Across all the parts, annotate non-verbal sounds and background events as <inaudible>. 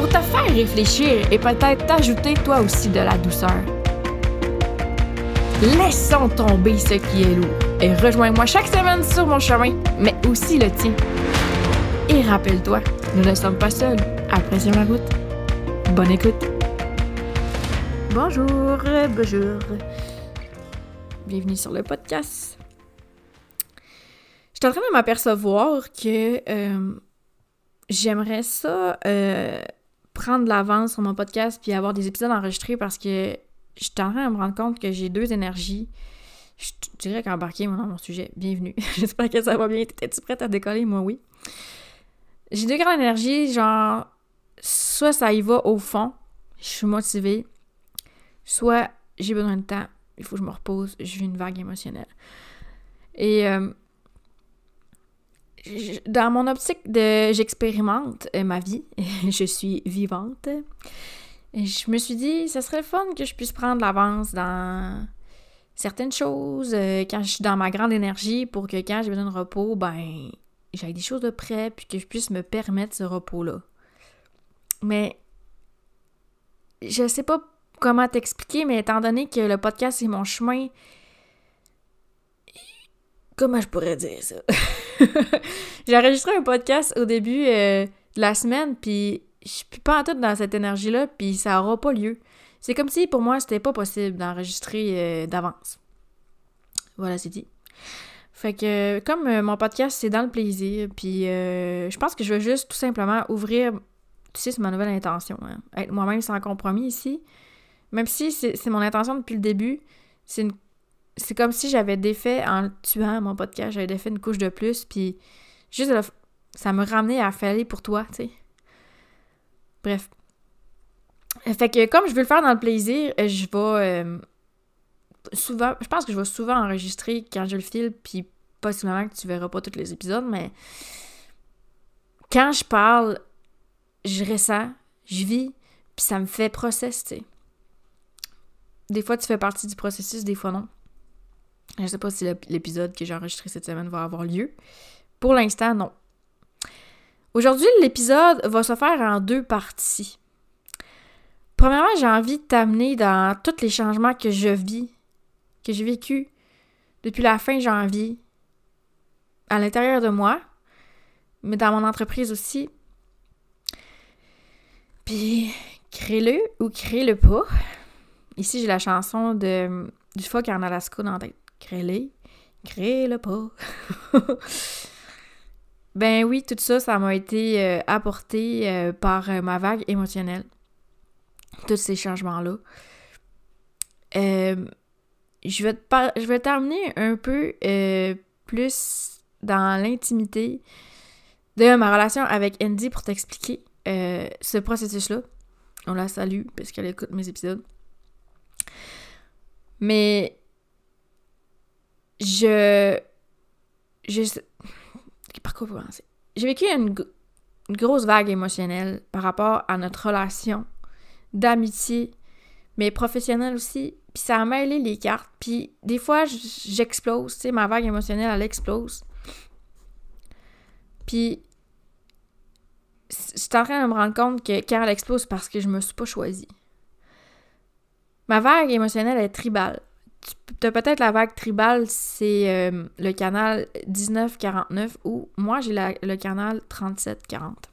pour te faire réfléchir et peut-être t'ajouter toi aussi de la douceur. Laissons tomber ce qui est lourd et rejoins-moi chaque semaine sur mon chemin, mais aussi le tien. Et rappelle-toi, nous ne sommes pas seuls. Apprécie la route. Bonne écoute. Bonjour, bonjour. Bienvenue sur le podcast. Je suis en train de m'apercevoir que euh, j'aimerais ça euh, prendre l'avance sur mon podcast puis avoir des épisodes enregistrés parce que je suis en train de me rendre compte que j'ai deux énergies. Je dirais qu'embarquer dans mon sujet. Bienvenue. <laughs> J'espère que ça va bien. T'étais-tu prête à décoller? Moi, oui. J'ai deux grandes énergies, genre, soit ça y va au fond, je suis motivée, soit j'ai besoin de temps, il faut que je me repose, vis une vague émotionnelle. Et euh, dans mon optique de j'expérimente euh, ma vie, <laughs> je suis vivante. Je me suis dit, ça serait fun que je puisse prendre l'avance dans certaines choses euh, quand je suis dans ma grande énergie pour que quand j'ai besoin de repos, ben j'ai des choses de près puis que je puisse me permettre ce repos-là. Mais je sais pas comment t'expliquer, mais étant donné que le podcast c'est mon chemin, comment je pourrais dire ça? <laughs> j'ai enregistré un podcast au début euh, de la semaine, puis je suis pas en tout dans cette énergie-là, puis ça aura pas lieu. C'est comme si pour moi c'était pas possible d'enregistrer euh, d'avance. Voilà, c'est dit. Fait que comme euh, mon podcast c'est dans le plaisir, puis je pense que je veux juste tout simplement ouvrir, tu sais, c'est ma nouvelle intention, hein, être moi-même sans compromis ici. Même si c'est mon intention depuis le début, c'est une c'est comme si j'avais défait en tuant mon podcast, j'avais défait une couche de plus, puis juste ça me ramenait à faire pour toi, tu sais. Bref. Fait que comme je veux le faire dans le plaisir, je vais euh, souvent, je pense que je vais souvent enregistrer quand je le file, puis possiblement que tu verras pas tous les épisodes, mais quand je parle, je ressens, je vis, puis ça me fait process, tu sais. Des fois, tu fais partie du processus, des fois non. Je sais pas si l'épisode que j'ai enregistré cette semaine va avoir lieu. Pour l'instant, non. Aujourd'hui, l'épisode va se faire en deux parties. Premièrement, j'ai envie de t'amener dans tous les changements que je vis, que j'ai vécu depuis la fin janvier, à l'intérieur de moi, mais dans mon entreprise aussi. Puis, crée-le ou crée-le pas. Ici, j'ai la chanson de, du phoque en Alaska dans la tête. Crée-les, crée-le pas. <laughs> ben oui, tout ça, ça m'a été euh, apporté euh, par euh, ma vague émotionnelle. Tous ces changements-là. je vais je vais t'amener un peu plus dans l'intimité de ma relation avec Andy pour t'expliquer ce processus-là. On la salue parce qu'elle écoute mes épisodes. Mais je. Je. Par quoi commencer? J'ai vécu une, grosse vague émotionnelle par rapport à notre relation d'amitié, mais professionnelle aussi. Puis ça a mêlé les cartes. Puis des fois, j'explose. Tu sais, ma vague émotionnelle, elle explose. Puis je suis en train de me rendre compte que quand elle explose, parce que je me suis pas choisie. Ma vague émotionnelle est tribale tu as peut-être la vague tribale, c'est euh, le canal 1949 ou moi j'ai le canal 3740.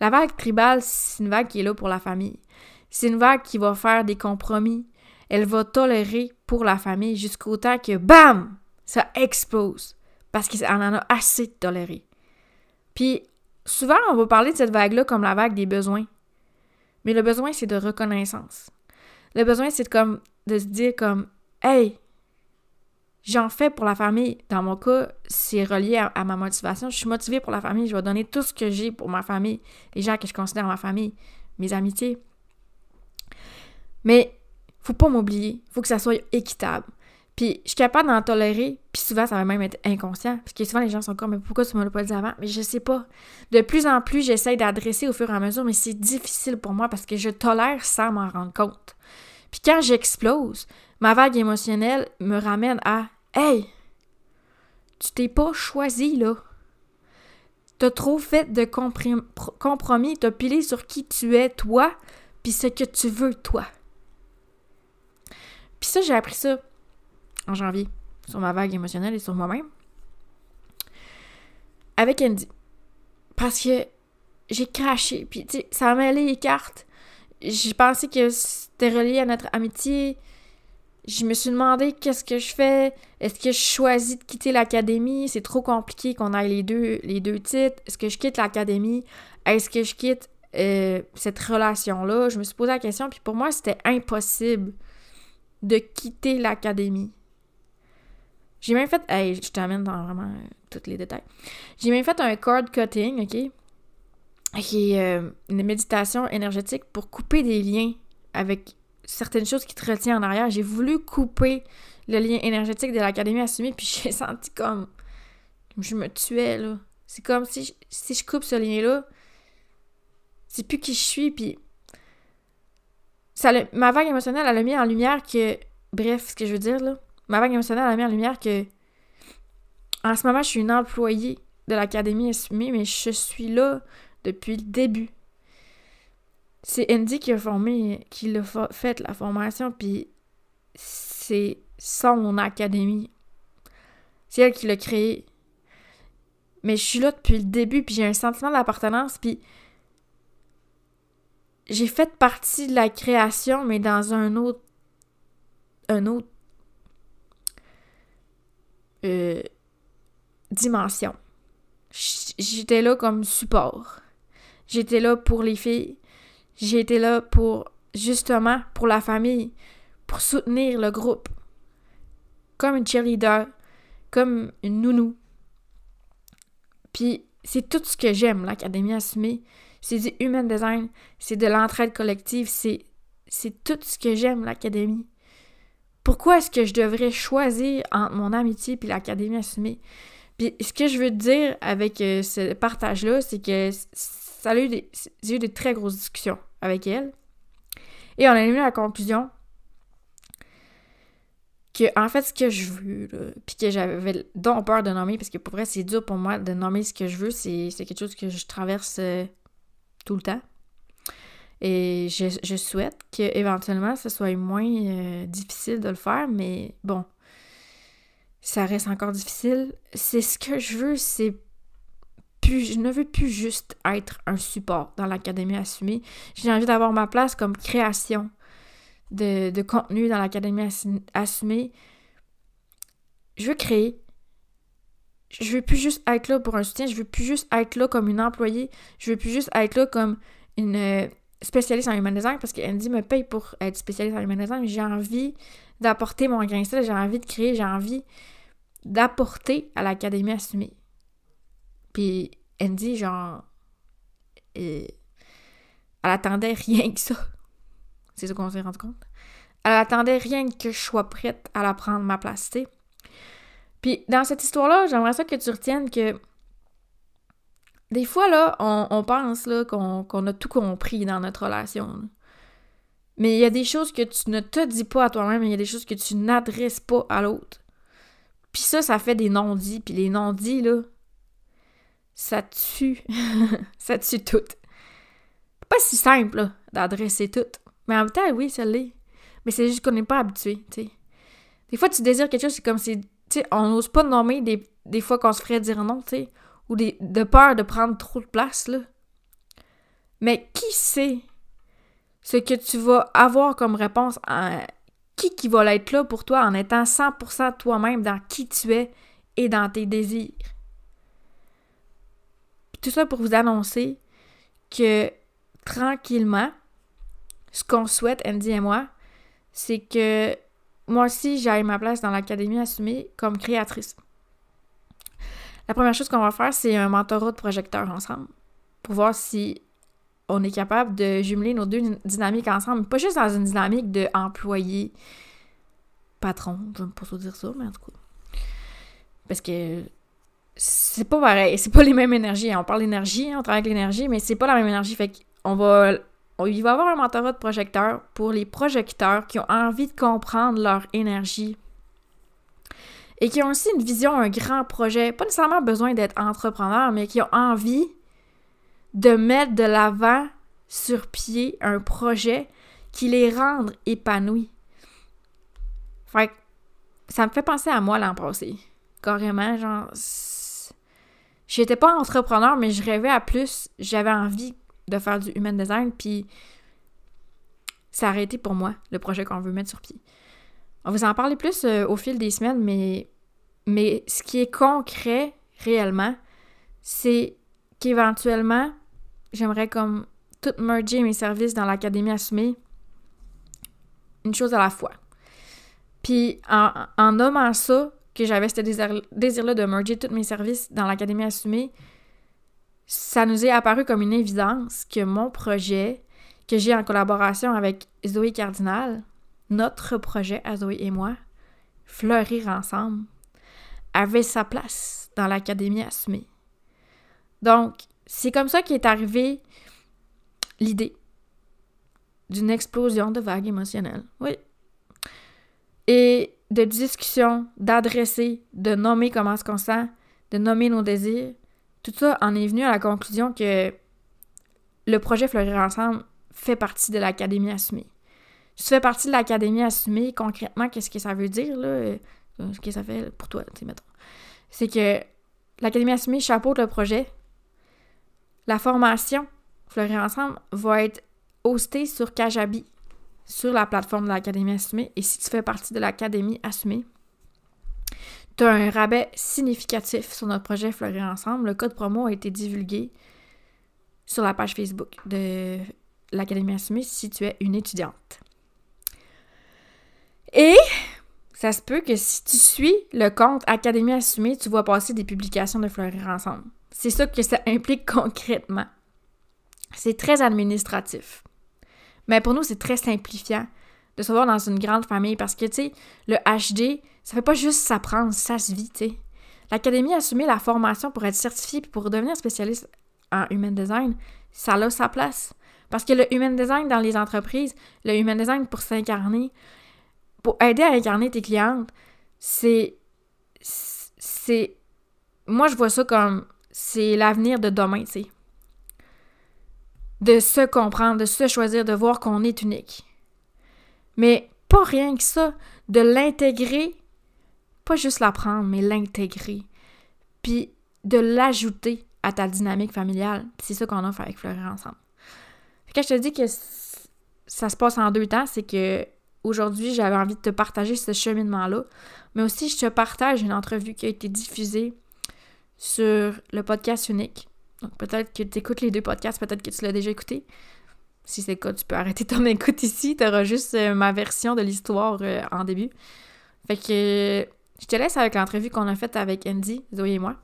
La vague tribale, c'est une vague qui est là pour la famille. C'est une vague qui va faire des compromis. Elle va tolérer pour la famille jusqu'au temps que BAM! Ça explose. Parce qu'elle en a assez de tolérer. Puis souvent, on va parler de cette vague-là comme la vague des besoins. Mais le besoin, c'est de reconnaissance. Le besoin, c'est comme de se dire comme Hey, j'en fais pour la famille. Dans mon cas, c'est relié à, ma motivation. Je suis motivée pour la famille. Je vais donner tout ce que j'ai pour ma famille, les gens que je considère ma famille, mes amitiés. Mais faut pas m'oublier, faut que ça soit équitable. Puis je suis capable d'en tolérer, puis souvent ça va même être inconscient, parce que souvent les gens sont comme mais pourquoi tu me l'as pas dit avant? Mais je sais pas. De plus en plus, j'essaie d'adresser au fur et à mesure, mais c'est difficile pour moi parce que je tolère sans m'en rendre compte. Puis quand j'explose, ma vague émotionnelle me ramène à Hey, tu t'es pas choisi là. T'as trop fait de compromis, t'as pilé sur qui tu es toi, puis ce que tu veux toi. Puis ça, j'ai appris ça en janvier sur ma vague émotionnelle et sur moi-même. Avec Andy. Parce que j'ai craché. Puis, tu sais, ça m'a mêlé les cartes. J'ai pensé que c'était relié à notre amitié. Je me suis demandé qu'est-ce que je fais. Est-ce que je choisis de quitter l'académie? C'est trop compliqué qu'on aille les deux, les deux titres. Est-ce que je quitte l'académie? Est-ce que je quitte euh, cette relation-là? Je me suis posé la question, puis pour moi, c'était impossible de quitter l'académie. J'ai même fait. Hey, je t'amène dans vraiment euh, tous les détails. J'ai même fait un cord cutting, OK? Qui est euh, une méditation énergétique pour couper des liens avec certaines choses qui te retiennent en arrière. J'ai voulu couper le lien énergétique de l'Académie assumée, puis <laughs> j'ai senti comme. Je me tuais, là. C'est comme si je, si je coupe ce lien-là, c'est plus qui je suis, puis. Ça ma vague émotionnelle, elle a mis en lumière que. Bref, ce que je veux dire, là ma vague émotionnelle a mis en lumière que en ce moment, je suis une employée de l'Académie assumée, mais je suis là depuis le début. C'est Andy qui a formé, qui l'a fait la formation, puis c'est son académie. C'est elle qui l'a créé. Mais je suis là depuis le début, puis j'ai un sentiment d'appartenance, puis j'ai fait partie de la création, mais dans un autre un autre euh, dimension. J'étais là comme support. J'étais là pour les filles. J'étais là pour, justement, pour la famille, pour soutenir le groupe. Comme une cheerleader, comme une nounou. Puis c'est tout ce que j'aime, l'Académie Assumée. C'est du human design, c'est de l'entraide collective, c'est, c'est tout ce que j'aime, l'Académie. Pourquoi est-ce que je devrais choisir entre mon amitié et l'Académie assumée? Puis ce que je veux dire avec euh, ce partage-là, c'est que ça a eu des, j'ai eu des très grosses discussions avec elle. Et on a eu la conclusion que, en fait, ce que je veux, puis que j'avais donc peur de nommer, parce que pour vrai, c'est dur pour moi de nommer ce que je veux, c'est, quelque chose que je traverse euh, tout le temps. Et je, souhaite qu'éventuellement, ce soit moins euh, difficile de le faire, mais bon, ça reste encore difficile. C'est ce que je veux, c'est je ne veux plus juste être un support dans l'Académie assumée. J'ai envie d'avoir ma place comme création de, contenu dans l'Académie assumée. Je veux créer. Je veux plus juste être là pour un soutien. Je veux plus juste être là comme une employée. Je veux plus juste être là comme une spécialiste en human design parce que Andy me paye pour être spécialiste en human design, j'ai envie d'apporter mon grain de j'ai envie de créer, j'ai envie d'apporter à l'académie assumée. Puis Andy, genre, euh, elle attendait rien que ça. C'est ça qu'on s'est rendu compte. Elle attendait rien que je sois prête à la prendre ma place. Puis dans cette histoire-là, j'aimerais ça que tu retiennes que des fois, là, on, pense qu'on, a tout compris dans notre relation. Mais il y a des choses que tu ne te dis pas à toi-même, il y a des choses que tu n'adresses pas à l'autre. Puis ça, ça fait des non-dits. Puis les non-dits, là, ça tue. <laughs> ça tue tout. Pas si simple, d'adresser tout. Mais en même temps, oui, ça l'est. Mais c'est juste qu'on n'est pas habitué, tu sais. Des fois, tu désires quelque chose, c'est comme si, tu sais, on n'ose pas nommer des, fois qu'on se ferait dire non, tu sais ou de peur de prendre trop de place, là. Mais qui sait ce que tu vas avoir comme réponse à qui qui va être là pour toi en étant 100% toi-même dans qui tu es et dans tes désirs? Tout ça pour vous annoncer que tranquillement, ce qu'on souhaite, Andy et moi, c'est que moi aussi, j'aille ma place dans l'Académie assumée comme créatrice. La première chose qu'on va faire, c'est un mentorat de projecteur ensemble pour voir si on est capable de jumeler nos deux dynamiques ensemble, pas juste dans une dynamique de employé patron, je ne pas trop dire ça, mais en tout cas. Parce que c'est pas pareil, c'est pas <laughs> les mêmes énergies. On parle d'énergie, on travaille avec l'énergie, mais c'est pas la même énergie. Fait qu'on va. il va y avoir un mentorat de projecteur pour les projecteurs qui ont envie de comprendre leur énergie et qui ont aussi une vision, un grand projet, pas nécessairement besoin d'être entrepreneur, mais qui ont envie de mettre de l'avant sur pied un projet qui les rende épanouis. Fait que ça me fait penser à moi l'an passé. Carrément, genre. J'étais pas entrepreneur, mais je rêvais à plus. J'avais envie de faire du human design, puis ça a arrêté pour moi, le projet qu'on veut mettre sur pied. On va en parler plus euh, au fil des semaines, mais, mais ce qui est concret réellement, c'est qu'éventuellement, j'aimerais comme tout merger mes services dans l'Académie Assumée, une chose à la fois. Puis en, en nommant ça, que j'avais ce désir-là de merger tous mes services dans l'Académie Assumée, ça nous est apparu comme une évidence que mon projet, que j'ai en collaboration avec Zoé Cardinal, notre projet à Zoé et moi, Fleurir ensemble, avait sa place dans l'Académie Assumée. Donc, c'est comme ça qu'est arrivée l'idée d'une explosion de vagues émotionnelles. Oui. Et de discussion, d'adresser, de nommer comment est-ce qu'on sent, de nommer nos désirs. Tout ça en est venu à la conclusion que le projet Fleurir Ensemble fait partie de l'Académie assumée. Tu fais partie de l'Académie assumée, concrètement, qu'est-ce que ça veut dire, là? Euh, ce que ça fait pour toi, tu mettons. C'est que l'Académie assumée chapeaute le projet, la formation Fleurir Ensemble va être hostée sur Kajabi, sur la plateforme de l'Académie Assumée. Et si tu fais partie de l'Académie Assumée, tu as un rabais significatif sur notre projet Fleurir Ensemble. Le code promo a été divulgué sur la page Facebook de l'Académie Assumée si tu es une étudiante. Et ça se peut que si tu suis le compte Académie Assumée, tu vois passer des publications de Fleurir Ensemble. C'est ça que ça implique <laughs> concrètement. C'est très administratif. Mais pour nous, c'est très simplifiant de se voir dans une grande famille parce que, tu le HD, ça fait pas juste s'apprendre, ça se vit. L'Académie a assumé la formation pour être certifiée puis pour devenir spécialiste en human design. Ça a sa place. Parce que le human design dans les entreprises, le human design pour s'incarner, pour aider à incarner tes clientes, c'est. C'est. Moi, je vois ça comme. C'est l'avenir de demain, tu de se comprendre, de se choisir, de voir qu'on est unique. Mais pas rien que ça, de l'intégrer, pas juste l'apprendre, mais l'intégrer, puis de l'ajouter à ta dynamique familiale. C'est ça qu'on fait avec Fleurir ensemble. Quand je te dis que ça se passe en deux temps, c'est que aujourd'hui, j'avais envie de te partager ce cheminement-là, mais aussi je te partage une entrevue qui a été diffusée sur le podcast unique donc peut-être que tu écoutes les deux podcasts, peut-être que tu l'as déjà écouté. Si c'est le cas, tu peux arrêter ton <laughs> écoute ici. Tu auras juste euh, ma version de l'histoire euh, en début. Fait que je te laisse avec l'entrevue qu'on a faite avec Andy, Zoé et moi.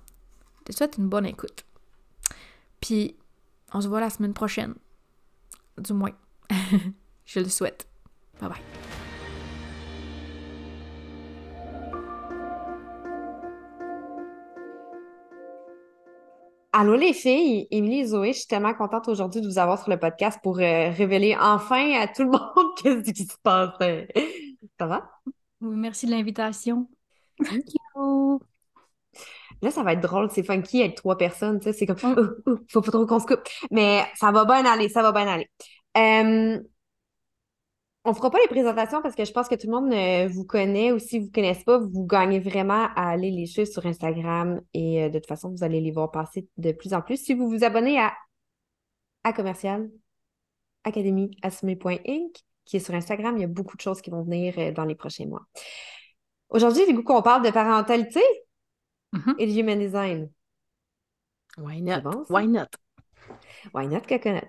Je te souhaite une bonne écoute. Puis, on se voit la semaine prochaine. Du moins. <laughs> je le souhaite. Bye bye. Allô les filles, Émilie et Zoé, je suis tellement contente aujourd'hui de vous avoir sur le podcast pour euh, révéler enfin à tout le monde <laughs> qu'est-ce qui se passe. Ça va? Oui, merci de l'invitation. Thank you. Là, ça va être drôle, c'est funky être trois personnes, tu sais, c'est comme, oh, oh, faut pas trop qu'on se coupe. Mais ça va bien aller, ça va bien aller. Euh, on fera pas les présentations parce que je pense que tout le monde euh, vous connaît ou si vous ne connaissez pas, vous gagnez vraiment à aller les suivre sur Instagram et euh, de toute façon, vous allez les voir passer de plus en plus. Si vous vous abonnez à, à commercial Académie qui est sur Instagram, il y a beaucoup de choses qui vont venir euh, dans les prochains mois. Aujourd'hui, du coup, qu'on parle de parentalité mm-hmm. et de human design. Why not? Why not? Why not, coconut?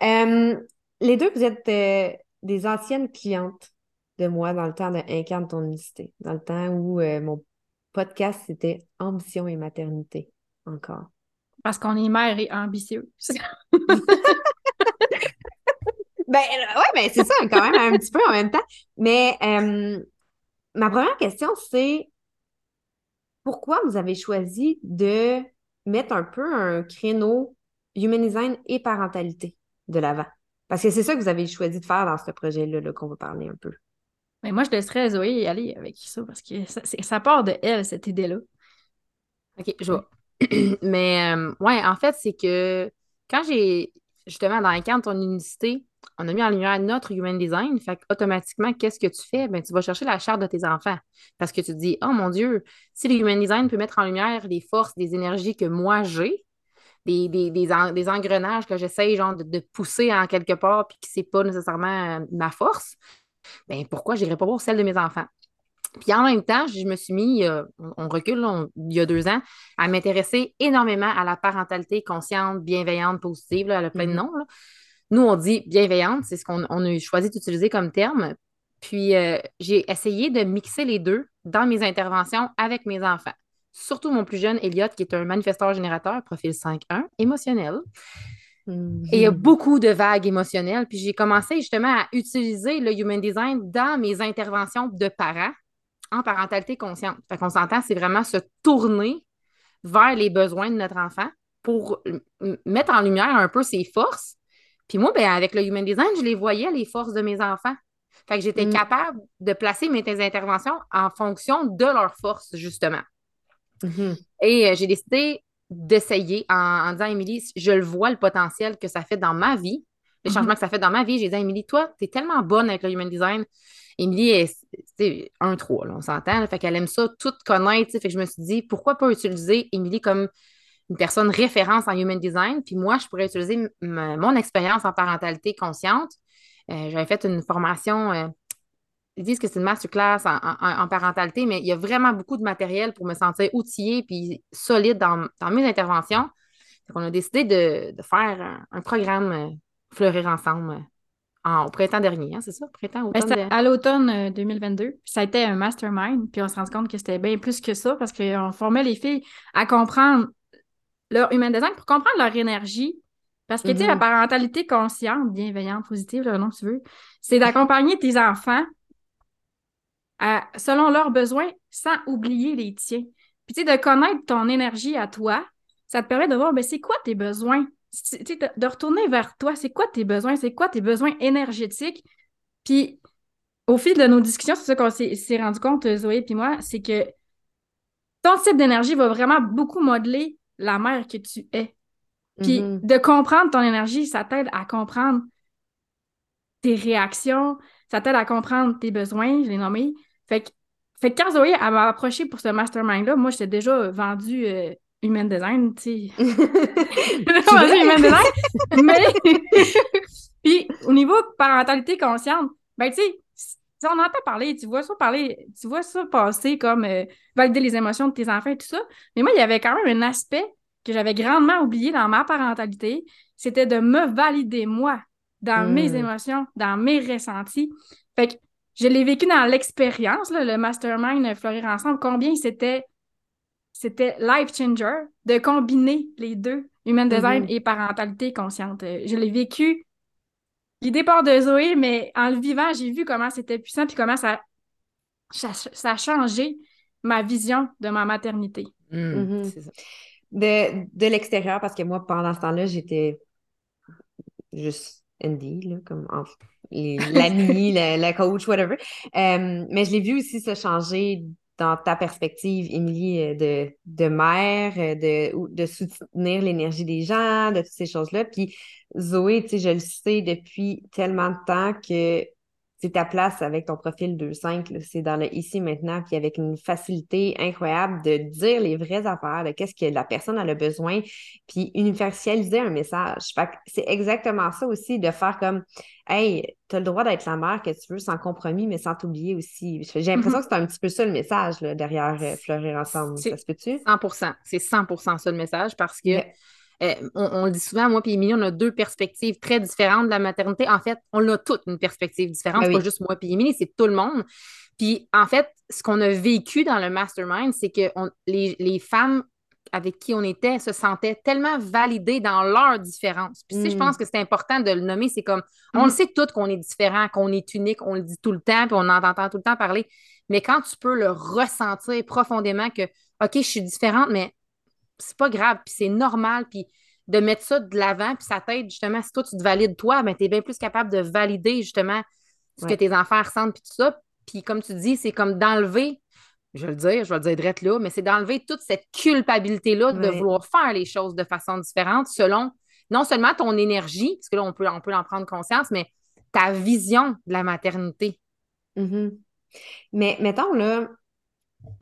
les deux, vous êtes des anciennes clientes de moi dans le temps de Incarne ton unicité, dans le temps où euh, mon podcast, c'était Ambition et maternité, encore. Parce qu'on est mère et ambitieuse. <laughs> Ben, ouais, ben, c'est ça, quand même, un petit peu en même temps. Mais euh, ma première question, c'est pourquoi vous avez choisi de mettre un peu un créneau human design et parentalité de l'avant? Parce que c'est ça que vous avez choisi de faire dans ce projet-là qu'on va parler un peu. Mais moi, je laisserais Zoé aller avec ça parce que ça, ça part de elle, cette idée-là. OK, je vois. <clears throat> Mais euh, ouais, en fait, c'est que quand j'ai justement dans le cadre de ton unicité, on a mis en lumière notre human design. Fait automatiquement, qu'est-ce que tu fais? Ben, tu vas chercher la charte de tes enfants. Parce que tu te dis, oh mon Dieu, si le human design peut mettre en lumière les forces, des énergies que moi j'ai, des, des, engrenages que j'essaye genre de, pousser en quelque part puis que c'est pas nécessairement euh, ma force, ben pourquoi je n'irais pas voir celle de mes enfants? Puis en même temps, je me suis mis, euh, on recule, il y a deux ans, à m'intéresser énormément à la parentalité consciente, bienveillante, positive. Là, elle a plein de mm-hmm. noms. Nous, on dit bienveillante, c'est ce qu'on a choisi d'utiliser comme terme. Puis euh, j'ai essayé de mixer les deux dans mes interventions avec mes enfants. Surtout mon plus jeune, Elliot, qui est un manifesteur générateur, profil 5.1, émotionnel. Et il y a mm-hmm. beaucoup de vagues émotionnelles. Puis j'ai commencé justement à utiliser le Human Design dans mes interventions de parents en parentalité consciente. Fait qu'on s'entend, c'est vraiment se tourner vers les besoins de notre enfant pour mettre en lumière un peu ses forces. Puis moi, ben, avec le Human Design, je les voyais, les forces de mes enfants. Fait que j'étais mm. capable de placer mes interventions en fonction de leurs forces, justement. Mm-hmm. Et euh, j'ai décidé d'essayer en, disant, Émilie, je le vois le potentiel que ça fait dans ma vie, les mm-hmm. changements que ça fait dans ma vie. J'ai dit, Émilie, toi, tu es tellement bonne avec le Human Design. Émilie, c'est un 3, on s'entend. Fait qu'elle aime ça, tout connaître. Fait que je me suis dit, pourquoi pas utiliser Émilie comme une personne référence en human design, puis moi, je pourrais utiliser mon expérience en parentalité consciente. Euh, j'avais fait une formation, euh, ils disent que c'est une masterclass en, en, parentalité, mais il y a vraiment beaucoup de matériel pour me sentir outillée puis solide dans, mes interventions. On a décidé de, faire un, programme euh, Fleurir ensemble au printemps dernier, hein, c'est ça? Printemps, ben, À l'automne 2022. Euh, ça a été un mastermind, puis on se rend compte que c'était bien plus que ça parce qu'on formait les filles à comprendre leur human design pour comprendre leur énergie. Parce que, tu sais, la mm-hmm. parentalité consciente, bienveillante, positive, le nom que tu veux, c'est d'accompagner tes enfants selon leurs besoins sans oublier les tiens. Puis, tu sais, de connaître ton énergie à toi, ça te permet de voir, ben, c'est quoi tes besoins? de retourner vers toi, c'est quoi tes besoins, c'est quoi tes besoins énergétiques? Puis au fil de nos discussions, c'est ça qu'on s'est rendu compte, Zoé et moi, c'est que ton type d'énergie va vraiment beaucoup modeler la mère que tu es. Puis mm-hmm. de comprendre ton énergie, ça t'aide à comprendre tes réactions, ça t'aide à comprendre tes besoins, je l'ai nommé. Fait que, fait quand Zoé m'a approché pour ce mastermind-là, moi, j'étais déjà vendue euh, human design, tu sais. <laughs> human design. <laughs> mais, <laughs> puis au niveau parentalité consciente, ben tu sais, on entend parler, tu vois ça parler, tu vois ça passer comme euh, valider les émotions de tes enfants et tout ça. Mais moi, il y avait quand même un aspect que j'avais grandement oublié dans ma parentalité, c'était de me valider moi dans mes hmm. émotions, dans mes ressentis. Fait que je l'ai vécu dans l'expérience, le mastermind Fleurir ensemble, combien c'était c'était life changer de combiner les deux, human design mm-hmm. et parentalité consciente. Je l'ai vécu l'idée part de Zoé, mais en le vivant, j'ai vu comment c'était puissant puis comment ça, ça, a changé ma vision de ma maternité. Mm, mm-hmm. De, de l'extérieur, parce que moi, pendant ce temps-là, j'étais juste Andy, comme l'ami, la, la, coach, whatever. Euh, mais je l'ai vu aussi se changer dans ta perspective, Émilie, euh, de, de mère, euh, de, de soutenir l'énergie des gens, de toutes ces choses-là. Puis Zoé, tu sais, je le sais depuis tellement de temps que c'est ta place avec ton profil 2.5, c'est dans le ici maintenant, puis avec une facilité incroyable de dire les vraies affaires, de qu'est-ce que la personne a le besoin, puis universaliser un message. c'est exactement ça aussi, de faire comme Hey, tu as le droit d'être la mère que tu veux sans compromis, mais sans t'oublier aussi. J'ai l'impression mm-hmm. que c'est un petit peu ça le message derrière euh, Fleurir ensemble. Ça se peut-tu? 100% C'est 100% ça le message parce que. Euh, on, le dit souvent, moi et Émilie, on a deux perspectives très différentes de la maternité. En fait, on a toutes une perspective différente. Ben c'est pas juste moi et Émilie, c'est tout le monde. Puis en fait, ce qu'on a vécu dans le mastermind, c'est que les, femmes avec qui on était se sentaient tellement validés dans leur différence. Puis, si je Mm. pense que c'est important de le nommer, c'est comme, on le sait toutes qu'on est différent, qu'on est unique, on le dit tout le temps, puis on en entend tout le temps parler. Mais quand tu peux le ressentir profondément que, OK, je suis différente, mais c'est pas grave, puis c'est normal, puis de mettre ça de l'avant, puis ça t'aide justement, si toi tu te valides toi, ben, tu es bien plus capable de valider justement ce que tes enfants ressentent, puis tout ça. Puis comme tu dis, c'est comme d'enlever, je vais le dire, je vais le dire direct là, mais c'est d'enlever toute cette culpabilité-là de vouloir faire les choses de façon différente selon non seulement ton énergie, parce que là, on peut, on peut en prendre conscience, mais ta vision de la maternité. Mhm. Mais mettons là,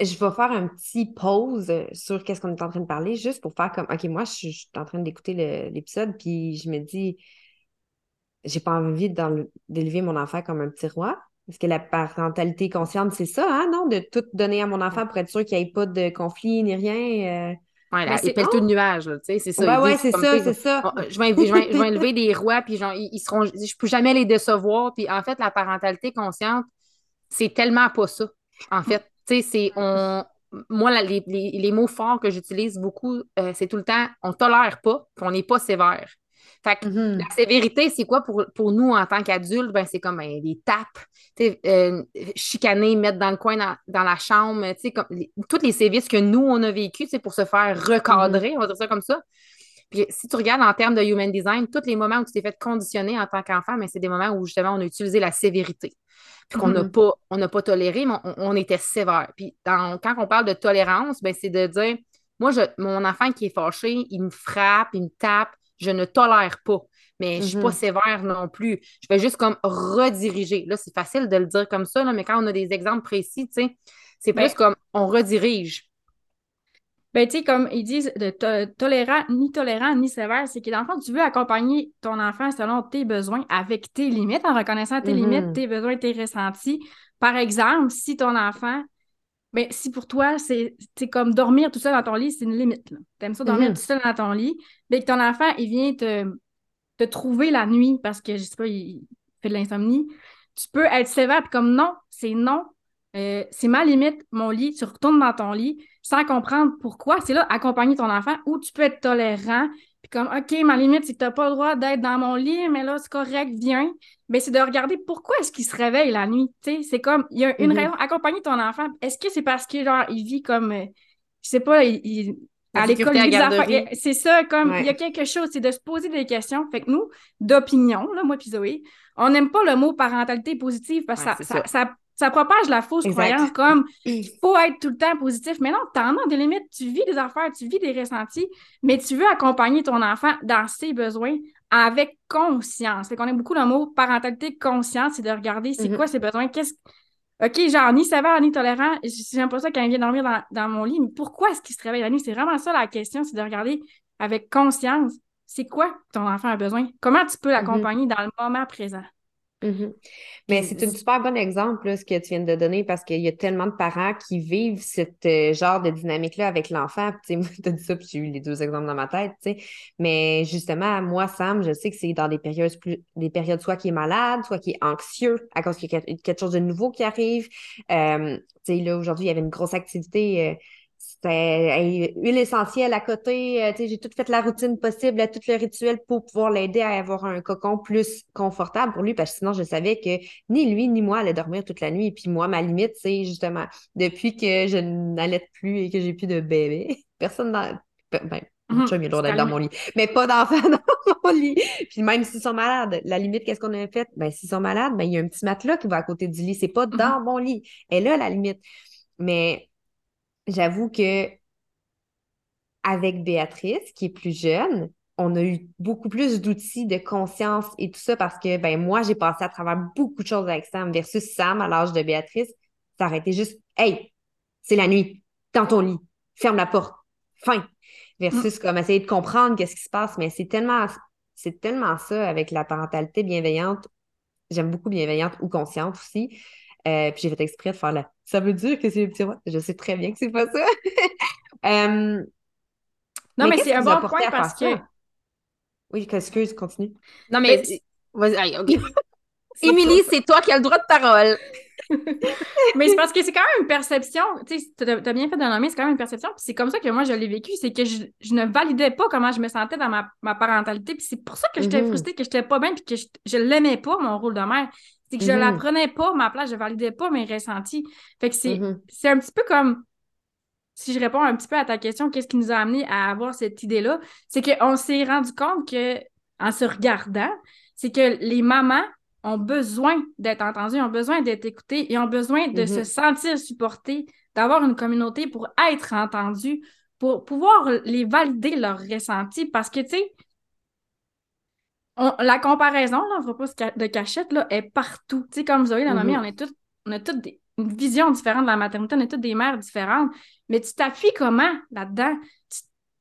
je vais faire un petit pause sur qu'est-ce qu'on est en train de parler, juste pour faire comme, OK, moi, je suis je suis en train d'écouter le- l'épisode, puis je me dis, j'ai pas envie d'élever mon enfant comme un petit roi. Parce que la parentalité consciente, c'est ça, hein, non? De tout donner à mon enfant pour être sûr qu'il n'y ait pas de conflit ni rien. euh. Ouais, Mais là, c'est- il pèle tout de nuages, là, tu sais, c'est ça. Ouais, Ils ouais, c'est ça, c'est ça. Oh, je, vais, je, vais, je vais <laughs> élever des rois, puis genre, ils, ils seront, je peux jamais les décevoir. Puis en fait, la parentalité consciente, c'est tellement pas ça. En fait, tu sais, c'est on. Moi, la- les, les- les mots forts que j'utilise beaucoup, euh, c'est tout le temps on tolère pas, puis on n'est pas sévère. Fait que Mhm. la sévérité, c'est quoi pour, pour nous en tant qu'adultes? Ben, c'est comme ben, des tapes, euh, chicaner, mettre dans le coin dans, dans la chambre, comme les- tous les sévices que nous, on a vécu, c'est pour se faire recadrer, on va dire ça comme ça. Puis si tu regardes en termes de human design, tous les moments où tu t'es fait conditionner en tant qu'enfant, mais c'est des moments où justement on a utilisé la sévérité. Puis qu'on n'a Mhm. pas, on n'a pas toléré, mais on, on était sévère. Puis dans- quand on parle de tolérance, ben, c'est de dire moi, je, mon enfant qui est fâché, il me frappe, il me tape, je ne tolère pas. Mais je ne suis pas Mhm. sévère non plus. Je vais juste comme rediriger. Là, c'est facile de le dire comme ça, là, mais quand on a des exemples précis, tu sais, c'est plus Ben- comme on redirige. Ben, tu sais, comme ils disent, de to- tolérant, ni tolérant, ni sévère, c'est que dans le fond, tu veux accompagner ton enfant selon tes besoins, avec tes limites, en reconnaissant tes Mhm. limites, tes besoins, tes ressentis. Par exemple, si ton enfant, ben, si pour toi, c'est comme dormir tout seul dans ton lit, c'est une limite. T'aimes ça dormir Mhm. tout seul dans ton lit, mais que ton enfant, il vient te, te trouver la nuit parce que, je sais pas, il fait de l'insomnie, tu peux être sévère, puis comme non, c'est non, euh, c'est ma limite, mon lit, tu retournes dans ton lit sans comprendre pourquoi. C'est là, accompagner ton enfant, ou tu peux être tolérant, puis comme, OK, ma limite, c'est que tu n'as pas le droit d'être dans mon lit, mais là, c'est correct, viens. Mais c'est de regarder pourquoi est-ce qu'il se réveille la nuit, tu sais. C'est comme, il y a une Mhm. raison, accompagner ton enfant. Est-ce que c'est parce que, genre, il vit comme, euh, je sais pas, il, il- à l'école, C'est ça, comme, il y a quelque chose, c'est de se poser des questions. Fait que nous, d'opinion, là, moi puis Zoé, on n'aime pas le mot parentalité positive parce que Ouais, ça, c'est ça, ça, ça propage la fausse Exact. croyance comme il faut être tout le temps positif. Mais non, t'en as des limites, tu vis des affaires, tu vis des ressentis, mais tu veux accompagner ton enfant dans ses besoins avec conscience. Fait qu'on aime beaucoup le mot parentalité consciente, c'est de regarder c'est Mhm. quoi ses besoins, qu'est-ce OK, genre, ni sévère, ni tolérant, j'aime pas ça quand il vient dormir dans, dans mon lit, mais pourquoi est-ce qu'il se réveille la nuit? C'est vraiment ça la question, c'est de regarder avec conscience, c'est quoi ton enfant a besoin? Comment tu peux l'accompagner dans le moment présent? Mhm. Mais c'est un super bon exemple, là, ce que tu viens de donner, parce qu'il y a tellement de parents qui vivent ce genre de dynamique-là avec l'enfant. Puis, tu <laughs> as dit ça, puis j'ai eu les deux exemples dans ma tête, tu sais. Mais justement, moi, Sam, je sais que c'est dans des périodes, plus, des périodes soit qui est malade, soit qui est anxieux à cause qu'il y a quelque- chose de nouveau qui arrive. Euh, tu sais, là, aujourd'hui, il y avait une grosse activité. euh, c'était huile essentielle à côté. euh, tu sais, j'ai tout fait la routine possible, tout le rituel pour pouvoir l'aider à avoir un cocon plus confortable pour lui, parce que sinon, je savais que ni lui ni moi allaient dormir toute la nuit. Et puis moi, ma limite, c'est justement depuis que je n'allais plus et que j'ai plus de bébé, <laughs> personne dans. Ben, Mhm, a le droit c'est d'être dans mon lit, mais pas d'enfant <laughs> dans mon lit. Puis même s'ils sont malades, la limite, qu'est-ce qu'on a fait? Ben, s'ils sont malades, ben, il y a un petit matelas qui va à côté du lit. C'est pas dans mon lit. Et là, la limite. Mais j'avoue que avec Béatrice, qui est plus jeune, on a eu beaucoup plus d'outils de conscience et tout ça parce que ben moi, j'ai passé à travers beaucoup de choses avec Sam versus Sam à l'âge de Béatrice. Ça aurait été juste Hey, c'est la nuit, dans ton lit, ferme la porte, fin. Versus comme essayer de comprendre qu'est-ce qui se passe. Mais c'est tellement, c'est tellement ça avec la parentalité bienveillante. J'aime beaucoup bienveillante ou consciente aussi. Euh, puis j'ai fait exprès de faire la. Ça veut dire que c'est le petit roi. Je sais très bien que c'est pas ça. <laughs> Euh, Non, mais, c'est un bon point parce que? Oui, excuse, continue. Non, mais Mais- vas-y, aïe, OK. <laughs> Émilie, c'est toi qui as le droit de parole. <laughs> Mais c'est parce que c'est quand même une perception. Tu sais, t'as bien fait de nommer, c'est quand même une perception. Puis c'est comme ça que moi, je l'ai vécu. C'est que je, je, ne validais pas comment je me sentais dans ma, ma parentalité. Puis c'est pour ça que j'étais Mhm. frustrée, que j'étais pas bien, puis que je, je l'aimais pas, mon rôle de mère. C'est que je Mhm. la prenais pas, ma place, je validais pas mes ressentis. Fait que c'est Mhm. c'est un petit peu comme. Si je réponds un petit peu à ta question, qu'est-ce qui nous a amené à avoir cette idée-là? C'est qu'on s'est rendu compte que, en se regardant, c'est que les mamans ont besoin d'être entendues, ont besoin d'être écoutées et ont besoin de Mhm. se sentir supportées, d'avoir une communauté pour être entendues, pour pouvoir les valider leurs ressentis. Parce que, tu sais, on- la comparaison, là, on ne fera pas de cachette, là, est partout. Tu sais, comme Zoé l'a nommé, Mhm. on est toutes, on a toutes des- une vision différente de la maternité, on est toutes des mères différentes. Mais tu t'appuies comment là-dedans?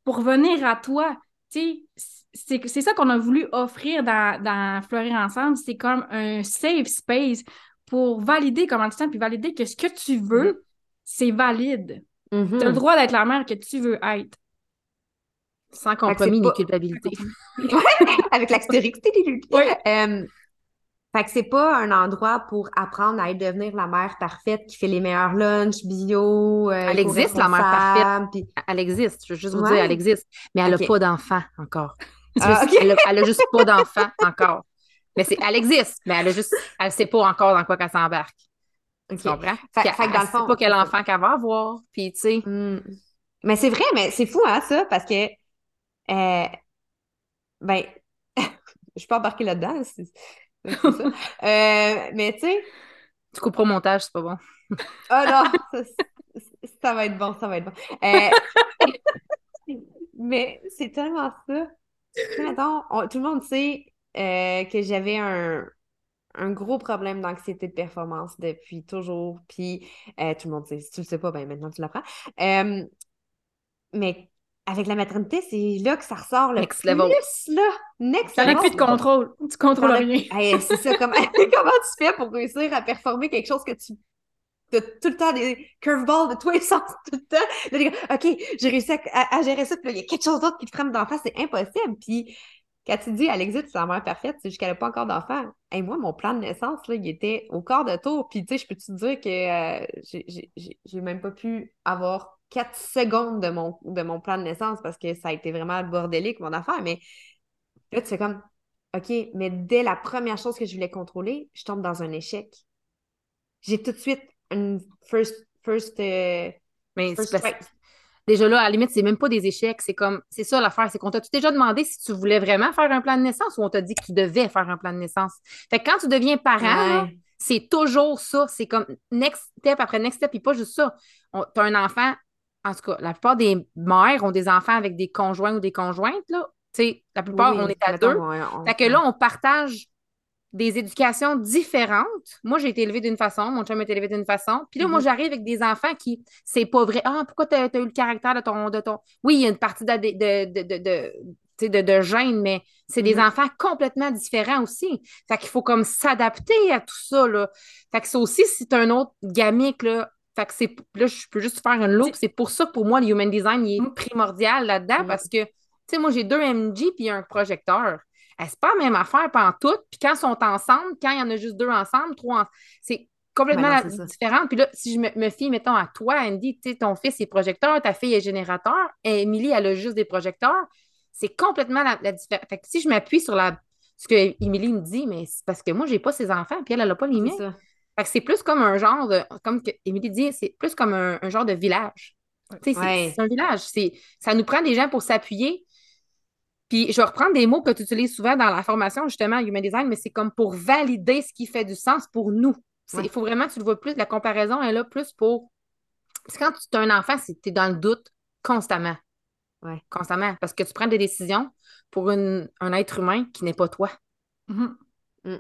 Pour venir à toi? Tu sais, c'est c'est ça qu'on a voulu offrir dans, dans Fleurir ensemble. C'est comme un safe space pour valider comment tu te sens, puis valider que ce que tu veux, c'est valide. Mhm. Tu as le droit d'être la mère que tu veux être. Sans compromis ni pas- culpabilité. <laughs> Avec l'astérix. Oui. Euh, fait que c'est pas un endroit pour apprendre à devenir la mère parfaite qui fait les meilleurs lunchs bio. euh, Elle existe, la mère puis- Elle existe, je veux juste vous Ouais. dire, elle existe. Mais elle n'a pas d'enfant encore. Ah, elle, a, elle a juste pas d'enfant encore? Mais c'est, elle existe, mais elle a juste, elle sait pas encore dans quoi qu'elle s'embarque. Ok. Tu comprends? Fait- fait elle, dans sait pas quel enfant qu'elle va avoir. Puis, tu sais, Hmm. Mais c'est vrai, mais c'est fou, hein, ça, parce que, euh, ben, <laughs> je peux embarquer là-dedans, c'est c'est ça. <laughs> Euh, mais tu sais, tu couperas au montage, c'est pas bon. oh non, ça, ça va être bon, ça va être bon. Euh, <laughs> mais c'est tellement ça. On- tout le monde sait euh, que j'avais un, un gros problème d'anxiété de performance depuis toujours, puis euh, tout le monde sait. Si tu le sais pas, ben maintenant tu l'apprends. Euh, mais avec la maternité, c'est là que ça ressort le Next plus, level. là. Next level. plus de contrôle. Tu contrôles rien. Hey, c'est ça, comment, <laughs> comment tu fais pour réussir à performer quelque chose que tu T'as tout le temps des curveballs de tous les <laughs> sens, tout le temps. OK, j'ai réussi à, à- à gérer ça, puis là, il y a quelque chose d'autre qui te frappe d'en face, c'est impossible. Puis quand tu dis, elle existe, c'est la mère parfaite, c'est juste qu'elle n'a pas encore d'enfant. Et moi, mon plan de naissance, là, il était au quart de tour. Puis tu sais, je peux te dire que euh, j'ai même pas pu avoir quatre secondes de mon, de mon plan de naissance parce que ça a été vraiment bordélique, mon affaire. Mais là, tu fais comme, OK, mais dès la première chose que je voulais contrôler, je tombe dans un échec. J'ai tout de suite une first, first, euh, Mais first déjà là, à la limite, c'est même pas des échecs. C'est comme, c'est ça l'affaire. C'est qu'on t'a déjà demandé si tu voulais vraiment faire un plan de naissance ou on t'a dit que tu devais faire un plan de naissance. Fait que quand tu deviens parent, Ouais. c'est toujours ça. C'est comme next step après next step, puis pas juste ça. T'as un enfant, en tout cas, la plupart des mères ont des enfants avec des conjoints ou des conjointes, là. Tu sais, la plupart, Oui, on est à deux. ouais, on- Fait que là, on partage des éducations différentes. Moi, j'ai été élevée d'une façon, mon chum a été élevé d'une façon. Puis là, moi, Mhm. j'arrive avec des enfants qui, c'est pas vrai. Ah, pourquoi t'as as eu le caractère de ton, de ton. Oui, il y a une partie de, de, de, de, de, tu sais, de, de gêne, mais c'est des Mhm. enfants complètement différents aussi. Fait qu'il faut comme s'adapter à tout ça, là. Fait que ça aussi, c'est un autre gamique, là. Fait que c'est. Là, je peux juste faire une loupe. C'est pour ça que pour moi, le human design, il est Mhm. primordial là-dedans parce que, tu sais, moi, j'ai deux MG puis un projecteur. Eh, C'est pas la même affaire tout. Puis quand ils sont ensemble, quand il y en a juste deux ensemble, trois ensemble, c'est complètement Ben non, différent. Puis là, si je me, me fie, mettons, à toi, Andy, tu sais, ton fils est projecteur, ta fille est générateur, et Émilie, elle a juste des projecteurs, c'est complètement la, la différence. Fait que si je m'appuie sur la, ce que Émilie me dit, mais c'est parce que moi, j'ai pas ses enfants, puis elle, elle a pas les miens. Fait que c'est plus comme un genre de, comme que Émilie dit, c'est plus comme un, un genre de village. C'est- Ouais. c'est un village. Ça nous prend des gens pour s'appuyer. Puis je vais reprendre des mots que tu utilises souvent dans la formation, justement, Human Design, mais c'est comme pour valider ce qui fait du sens pour nous. Il Ouais. faut vraiment que tu le vois plus. La comparaison est là plus pour. Parce que quand tu es un enfant, tu es dans le doute constamment. Ouais. Constamment. Parce que tu prends des décisions pour une- un être humain qui n'est pas toi. Mhm. Mm.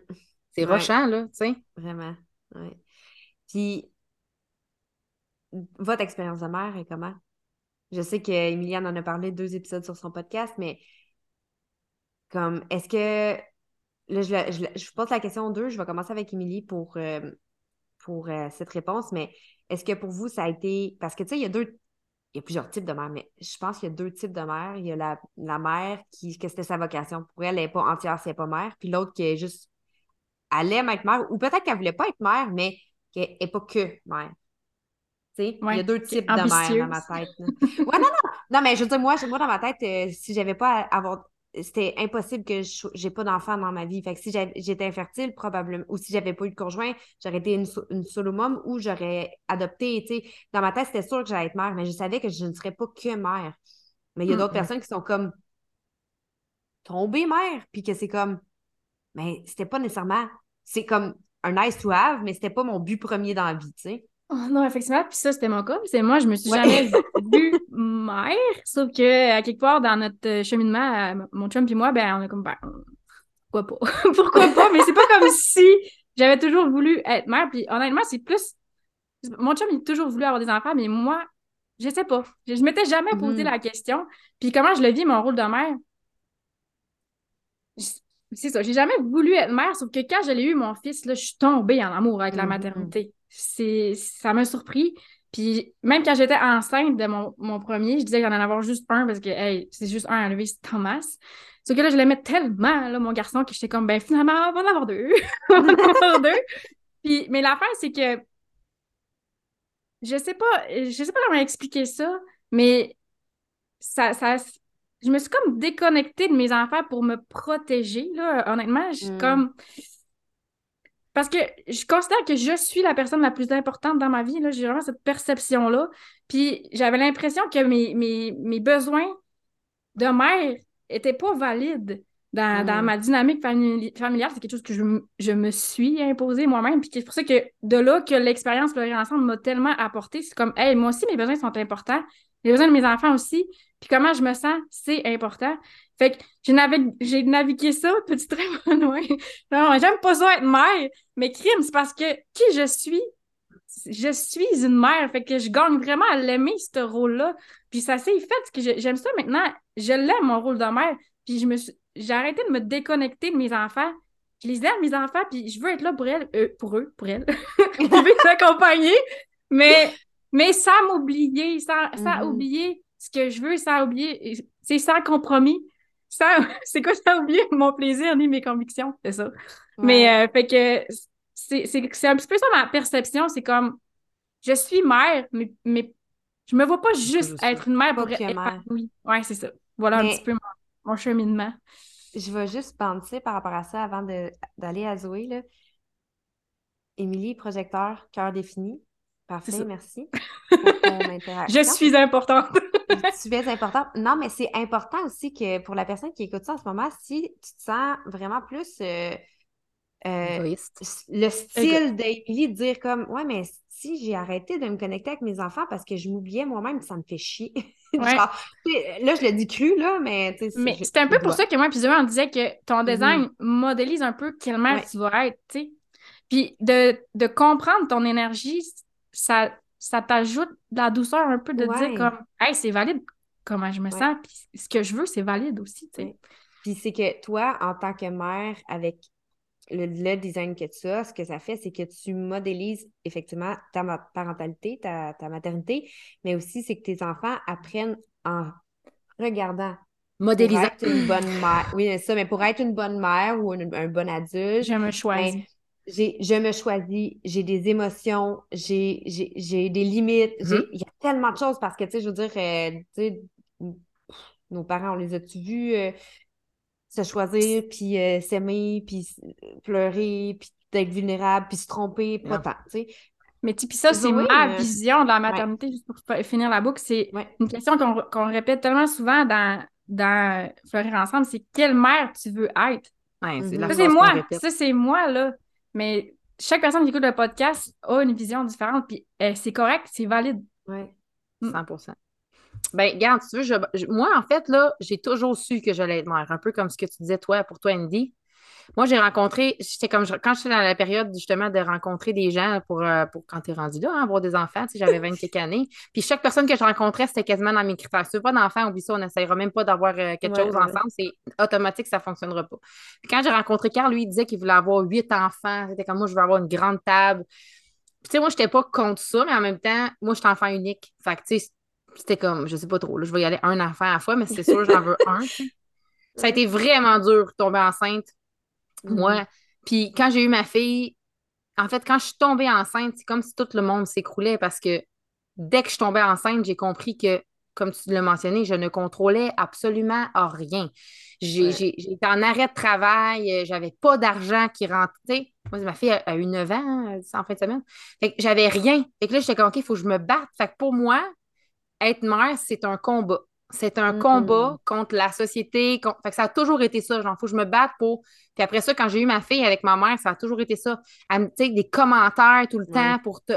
C'est Ouais. rochant, là, tu sais. Vraiment. Ouais. Puis, votre expérience de mère est comment? Je sais qu'Emiliane en a parlé deux épisodes sur son podcast, mais comme, est-ce que. Là, je, je, je vous pose la question deux. Je vais commencer avec Émilie pour, euh, pour euh, cette réponse, mais est-ce que pour vous, ça a été. Parce que, tu sais, il y a deux. Il y a plusieurs types de mères, mais je pense qu'il y a deux types de mères. Il y a la, la mère qui, que c'était sa vocation. Pour elle, elle n'est pas entière n'est pas mère. Puis l'autre qui est juste elle aime être mère, ou peut-être qu'elle voulait pas être mère, mais qu'elle n'est pas que mère. Tu sais, il y a deux types de mères dans ma tête. ouais, non, non. Non, mais je veux dire, moi, moi dans ma tête, euh, si j'avais pas à avoir c'était impossible que j'ai pas d'enfant dans ma vie. Fait que si j'étais infertile, probablement, ou si j'avais pas eu de conjoint, j'aurais été une, une solo mom ou j'aurais adopté. Dans ma tête, c'était sûr que j'allais être mère, mais je savais que je ne serais pas que mère. Mais il y a d'autres personnes qui sont comme tombées mère, puis que c'est comme, mais c'était pas nécessairement, c'est comme un nice to have, mais c'était pas mon but premier dans la vie, tu sais. Oh, non, effectivement, puis ça, c'était mon cas. C'est moi, je me suis jamais vue mère, sauf que à quelque part dans notre euh, cheminement, mon chum et moi, ben, on a comme, ben, pourquoi pas? <laughs> pourquoi pas? Mais c'est pas comme <laughs> si j'avais toujours voulu être mère, puis honnêtement, c'est plus. Mon chum, il a toujours voulu avoir des enfants, mais moi, je sais pas. Je, je m'étais jamais posé mm-hmm. la question. Puis comment je le vis, mon rôle de mère? C'est ça, j'ai jamais voulu être mère, sauf que quand je l'ai eu, mon fils, là, je suis tombée en amour avec la mm-hmm. maternité c'est ça m'a surpris. Puis même quand j'étais enceinte de mon, premier, je disais qu'il y en avoir juste un parce que c'est juste un à lever, c'est Thomas. Sauf que là, je l'aimais tellement, là, mon garçon, que j'étais comme, ben finalement, on va en avoir deux. <laughs> on va en avoir deux. Puis, mais l'affaire, c'est que je sais pas, je sais pas comment expliquer ça, mais ça, ça, je me suis comme déconnectée de mes enfants pour me protéger, là. Honnêtement, je suis hmm. comme parce que je considère que je suis la personne la plus importante dans ma vie. J'ai vraiment cette perception-là. Puis j'avais l'impression que mes, mes, besoins de mère n'étaient pas valides dans, mm. ma dynamique familiale. C'est quelque chose que je, me suis imposé moi-même. Puis c'est pour ça que de là que l'expérience Fleurir ensemble m'a tellement apporté. C'est comme, hey, moi aussi, mes besoins sont importants. Les besoins de mes enfants aussi. Puis comment je me sens, c'est important. Fait que j'ai, navigué ça, <laughs> petit très loin. Non, j'aime pas ça être mère, mais crime, c'est parce que qui je suis, je suis une mère. Fait que je gagne vraiment à l'aimer, ce rôle-là. Puis ça s'est fait que j'aime ça maintenant. Je l'aime, mon rôle de mère. Puis je me j'ai arrêté de me déconnecter de mes enfants. Je les aime, mes enfants, puis je veux être là pour elles, euh, pour eux, pour elles. <laughs> je veux les accompagner. Mais, mais sans m'oublier, sans, sans mm-hmm. oublier ce que je veux, sans oublier, c'est sans compromis <laughs> c'est quoi ça oublier? Mon plaisir ni mes convictions, c'est ça. Mais euh, fait que c'est un petit peu ça ma perception, c'est comme je suis mère, mais, mais je me vois pas juste être une mère pour être oui. Ouais, c'est ça. Voilà un petit peu mon, cheminement. Je vais juste penser par rapport à ça avant d'aller à Zoé. Là. Émilie, projecteur, cœur défini. Parfait, merci <laughs> Je suis importante. tu es importante. Non, mais c'est important aussi que pour la personne qui écoute ça en ce moment, si tu te sens vraiment plus euh, euh, le style d'Emily de dire comme Ouais, mais si j'ai arrêté de me connecter avec mes enfants parce que je m'oubliais moi-même, ça me fait chier. <laughs> là, je le dis cru, là, mais. Mais c'est un peu pour ça que moi, puis on disait que ton design mm-hmm. modélise un peu quelle mère tu vas être, tu sais. Puis de, de comprendre ton énergie, ça, ça t'ajoute de la douceur un peu de dire comme Hey, c'est valide comment je me sens, puis ce que je veux, c'est valide aussi. Puis c'est que toi, en tant que mère, avec le, design que tu as, ce que ça fait, c'est que tu modélises effectivement ta parentalité, ta, maternité, mais aussi c'est que tes enfants apprennent en regardant. Modélisant. Pour être une bonne mère. Oui, c'est ça, mais pour être une bonne mère ou un bon adulte. Je me choisis. Ben, je me choisis, j'ai des émotions, j'ai des limites, mm-hmm. il y a tellement de choses parce que, tu sais, je veux dire, euh, nos parents, on les a-tu vus euh, se choisir, puis euh, s'aimer, puis pleurer, puis être vulnérable, puis se tromper, pas tant, tu sais. Mais puis ça, c'est ma vision de la maternité, juste pour finir la boucle. C'est une question qu'on répète tellement souvent dans, dans Fleurir ensemble, c'est quelle mère tu veux être? Mm-hmm. Ça, c'est moi. Ça, c'est moi, là. Mais chaque personne qui écoute le podcast a une vision différente, puis eh, c'est correct, c'est valide. Oui, 100 mm. Ben, regarde, tu veux, moi, en fait, là, j'ai toujours su que j'allais être mère, un peu comme ce que tu disais, toi, pour toi, Andy. Moi, j'ai rencontré, j'étais comme, quand j'étais dans la période justement de rencontrer des gens pour, euh, pour quand tu es rendu là, hein, avoir des enfants, tu sais, j'avais 20 quelques années. Puis chaque personne que je rencontrais, c'était quasiment dans mes critères. Si tu veux pas d'enfant, oublie ça, on n'essayera même pas d'avoir euh, quelque chose ensemble. C'est automatique, ça fonctionnera pas. Puis quand j'ai rencontré Carl, lui, il disait qu'il voulait avoir huit enfants. C'était comme moi, je veux avoir une grande table. Puis tu sais, moi, j'étais pas contre ça, mais en même temps, moi, je suis enfant unique. Fait que, tu sais, c'était comme, je sais pas trop, là, je vais y aller un enfant à la fois, mais c'est sûr, j'en veux un. Ça a été vraiment dur de tomber enceinte moi, Puis quand j'ai eu ma fille, en fait, quand je suis tombée enceinte, c'est comme si tout le monde s'écroulait parce que dès que je suis tombée enceinte, j'ai compris que, comme tu l'as mentionné, je ne contrôlais absolument rien. J'étais en arrêt de travail, euh, j'avais pas d'argent qui rentrait. Moi, ma fille a, eu 9 ans euh, en fin de semaine. Fait que j'avais rien. Fait que là, j'étais comme, OK, il faut que je me batte. Fait que pour moi, être mère, c'est un combat. C'est un combat contre la société. Fait que ça a toujours été ça. Genre, faut que je me batte pour. Puis après ça, quand j'ai eu ma fille avec ma mère, ça a toujours été ça. Elle me des commentaires tout le temps pour te.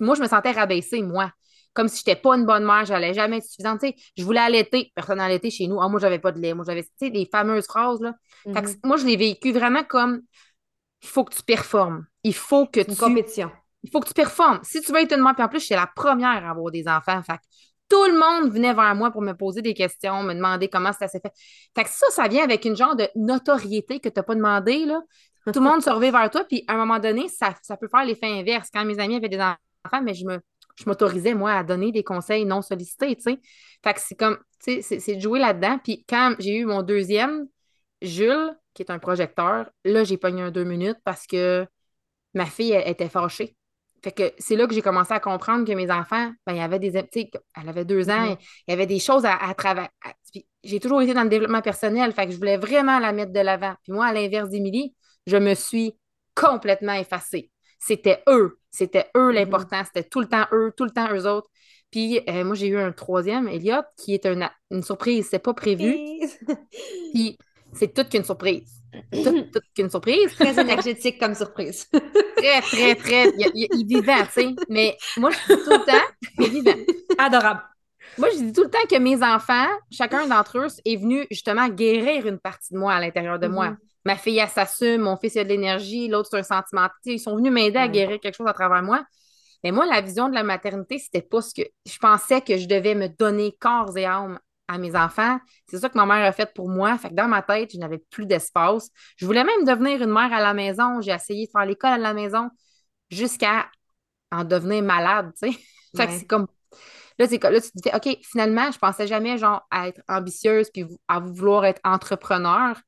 Moi, je me sentais rabaissée, moi. Comme si je n'étais pas une bonne mère, j'allais jamais être suffisante. je voulais allaiter. Personne n'allaitait chez nous. Ah, moi, j'avais pas de lait. Moi, j'avais, des fameuses phrases, là. Mm-hmm. moi, je l'ai vécu vraiment comme il faut que tu performes. Il faut que tu. Une compétition. Il faut que tu performes. Si tu veux être une mère, puis en plus, je suis la première à avoir des enfants. Fait tout le monde venait vers moi pour me poser des questions, me demander comment ça s'est fait. Fait que ça, ça vient avec une genre de notoriété que tu n'as pas demandé. Là. Tout le <laughs> monde se revient vers toi, puis à un moment donné, ça, peut faire l'effet inverse. Quand mes amis avaient des enfants, mais je me je m'autorisais, moi, à donner des conseils non sollicités, tu sais. Fait que c'est comme, tu sais, c'est de jouer là-dedans. Puis quand j'ai eu mon deuxième, Jules, qui est un projecteur, là, j'ai pogné un deux minutes parce que ma fille était fâchée. Fait que c'est là que j'ai commencé à comprendre que mes enfants, ben, il y avait des. Elle avait deux ans, mm-hmm. il y avait des choses à, à travailler. J'ai toujours été dans le développement personnel, fait que je voulais vraiment la mettre de l'avant. Puis moi, à l'inverse d'Émilie, je me suis complètement effacée. C'était eux. C'était eux mm-hmm. l'important. C'était tout le temps eux, tout le temps eux autres. Puis euh, moi, j'ai eu un troisième, Elliot, qui est une, une surprise. C'est pas prévu. <laughs> Puis c'est toute qu'une surprise. Toute, qu'une surprise. Très énergétique comme surprise. <laughs> très, très, très. Il, vivant, tu sais. Mais moi, je dis tout le temps, il est vivant. Adorable. Moi, je dis tout le temps que mes enfants, chacun d'entre eux, est venu justement guérir une partie de moi à l'intérieur de moi. Mm-hmm. Ma fille, elle s'assume, mon fils, il a de l'énergie, l'autre, c'est un sentiment. Ils sont venus m'aider à guérir quelque chose à travers moi. Mais moi, la vision de la maternité, c'était pas ce que. Je pensais que je devais me donner corps et âme à mes enfants. C'est ça que ma mère a fait pour moi. Fait que dans ma tête, je n'avais plus d'espace. Je voulais même devenir une mère à la maison. J'ai essayé de faire l'école à la maison jusqu'à en devenir malade, tu sais. <laughs> Fait que c'est comme. Là, c'est là, tu te dis, OK, finalement, je pensais jamais, genre, à être ambitieuse puis à vouloir être entrepreneur.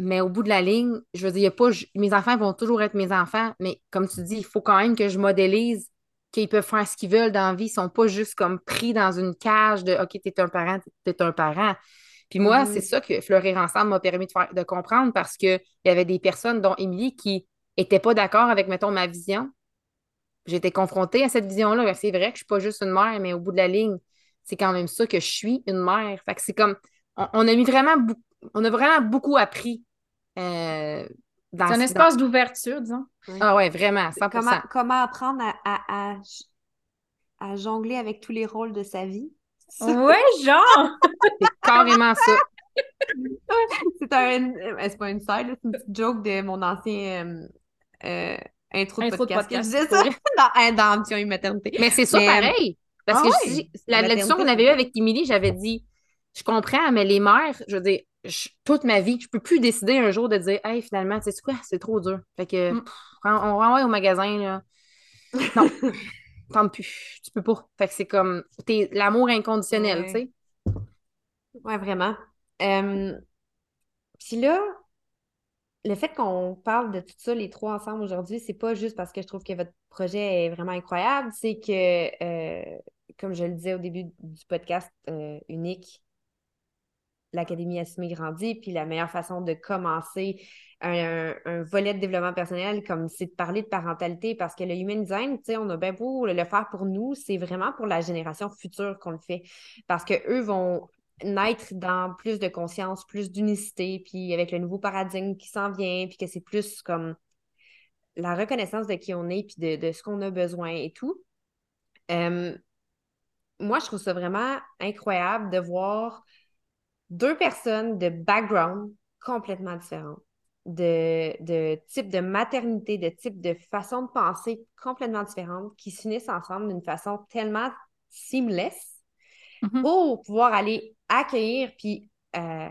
Mais au bout de la ligne, je veux dire, y a pas, mes enfants vont toujours être mes enfants, mais comme tu dis, il faut quand même que je modélise qu'ils peuvent faire ce qu'ils veulent dans la vie. Ils sont pas juste comme pris dans une cage de OK, t'es un parent, t'es un parent. Puis moi, c'est mm-hmm. ça que Fleurir ensemble m'a permis de, faire, de comprendre parce qu'il y avait des personnes, dont Émilie, qui n'étaient pas d'accord avec, mettons, ma vision. J'étais confrontée à cette vision-là. C'est vrai que je suis pas juste une mère, mais au bout de la ligne, c'est quand même ça que je suis une mère. Fait que c'est comme on, a mis vraiment on a vraiment beaucoup appris euh, c'est un espace d'ouverture, disons. Ah ouais, vraiment, 100%. Comment, comment apprendre à, à, jongler avec tous les rôles de sa vie? Ouais, genre! <laughs> c'est carrément ça. <laughs> c'est un... C'est pas une side, c'est une petite joke de mon ancien euh, euh intro, de, podcast. Je disais ça <laughs> dans, dans Ambition et Maternité. Mais c'est ça pareil. Parce ah que la, la discussion qu'on avait eue avec Émilie, j'avais dit, je comprends, mais les mères, je veux dire, toute ma vie, je peux plus décider un jour de dire Hey, finalement, tu sais quoi, c'est trop dur. Fait que mm. on, renvoie au magasin, là. Non, <laughs> tente plus. Tu peux pas. Fait que c'est comme l'amour inconditionnel, tu sais. Ouais, vraiment. Puis là, le fait qu'on parle de tout ça, les trois ensemble aujourd'hui, c'est pas juste parce que je trouve que votre projet est vraiment incroyable, c'est que, euh, comme je le disais au début du podcast, euh, unique, l'Académie Assumée Grandit, puis la meilleure façon de commencer un, volet de développement personnel, comme c'est de parler de parentalité, parce que le human design, on a bien beau le faire pour nous, c'est vraiment pour la génération future qu'on le fait, parce qu'eux vont naître dans plus de conscience, plus d'unicité, puis avec le nouveau paradigme qui s'en vient, puis que c'est plus comme la reconnaissance de qui on est, puis de, ce qu'on a besoin et tout. Euh, moi, je trouve ça vraiment incroyable de voir deux personnes de background complètement différents, de, de type de maternité, de type de façon de penser complètement différentes, qui s'unissent ensemble d'une façon tellement seamless mm-hmm. pour pouvoir aller accueillir puis euh,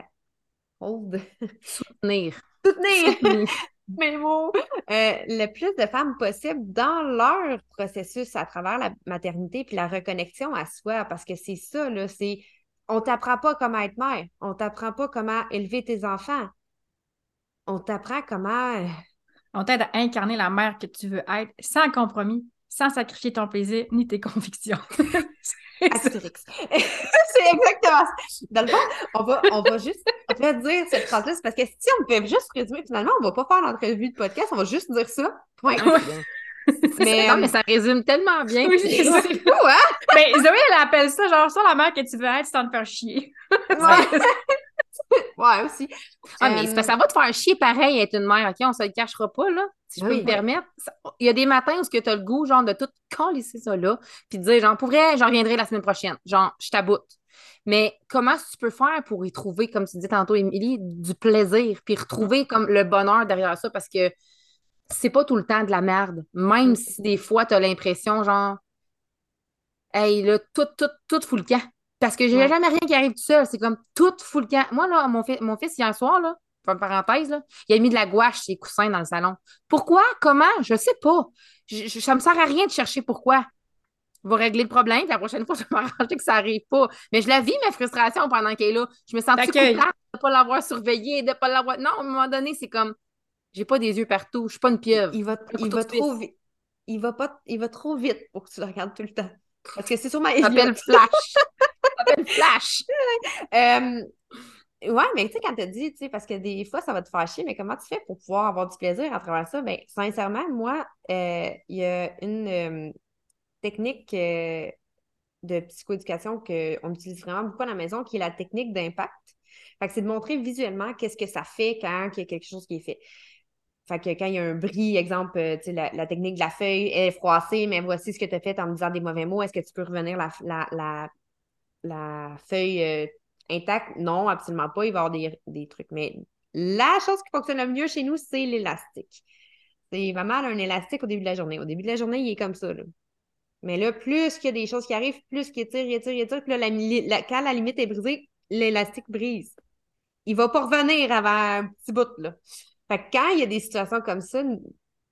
hold. soutenir. Soutenir. <laughs> Mes mots. Euh, le plus de femmes possible dans leur processus à travers la maternité puis la reconnexion à soi, parce que c'est ça, là, c'est on t'apprend pas comment être mère. On t'apprend pas comment élever tes enfants. on t'apprend comment. euh, On t'aide à incarner la mère que tu veux être sans compromis, sans sacrifier ton plaisir ni tes convictions. <laughs> Astérix. <laughs> c'est exactement ça. Dans le fond, on va, on va juste on va dire cette phrase-là, parce que si on pouvait juste résumer, finalement, on va pas faire l'entrevue de podcast, on va juste dire ça. Point. Mais, non, mais euh, ça résume tellement bien. Oui, c'est fou, hein? Ben, Zoé, elle appelle ça genre ça la mère que tu veux être sans te faire chier. Ouais. <laughs> Ouais, aussi. Ah, mais Euh, ça va te faire chier pareil être une mère, OK? On se le cachera pas, là. Si je peux Oui. me permettre. Il y a des matins où tu as le goût, genre, de tout colisser ça là, puis de dire, genre, pour vrai, j'en reviendrai la semaine prochaine. Genre, je t'aboute. Mais comment tu peux faire pour y trouver, comme tu dis tantôt, Émilie, du plaisir, puis retrouver comme le bonheur derrière ça, parce que c'est pas tout le temps de la merde. Même si des fois, tu as l'impression, genre, hey, là, tout, tout, tout fout le camp. Parce que j'ai Ouais. jamais rien qui arrive tout seul. C'est comme tout fout le camp. Moi, là, mon, fi- mon fils, hier soir, là, une parenthèse, là, il a mis de la gouache sur les coussins dans le salon. Pourquoi? Comment? Je sais pas. Je, je- ça me sert à rien de chercher pourquoi. Je vais régler le problème, puis la prochaine fois, <laughs> je vais m'arranger que ça arrive pas. Mais je la vis, ma frustration, pendant qu'elle est là. Je me sens coupable de ne pas l'avoir surveillée, de ne pas l'avoir. Non, à un moment donné, c'est comme. J'ai pas des yeux partout. Je suis pas une pieuvre. il va, il va trop vite. Il va pas, il va trop vite pour que tu le regardes tout le temps. Parce que c'est sûrement Ça s'appelle Flash. <laughs> Ça s'appelle Flash. Euh, ouais, mais tu sais, quand tu dit, tu sais, parce que des fois, ça va te faire chier, mais comment tu fais pour pouvoir avoir du plaisir à travers ça? Ben, sincèrement, moi, euh, il y a une euh, technique de psychoéducation qu'on utilise vraiment beaucoup à la maison, qui est la technique d'impact. Fait que c'est de montrer visuellement qu'est-ce que ça fait quand il y a quelque chose qui est fait. Fait que quand il y a un bris, exemple, euh, la, la technique de la feuille est froissée, mais voici ce que tu as fait en me disant des mauvais mots. Est-ce que tu peux revenir la, la, la, la feuille euh, intacte? Non, absolument pas. Il va y avoir des, des trucs. Mais la chose qui fonctionne le mieux chez nous, c'est l'élastique. C'est vraiment un élastique au début de la journée. Au début de la journée, il est comme ça. là. Mais là, plus qu'il y a des choses qui arrivent, plus qu'il étire, il étire, il étire, puis là, la- quand la limite est brisée, l'élastique brise. Il va pas revenir avant un petit bout, là. Fait que quand il y a des situations comme ça, tu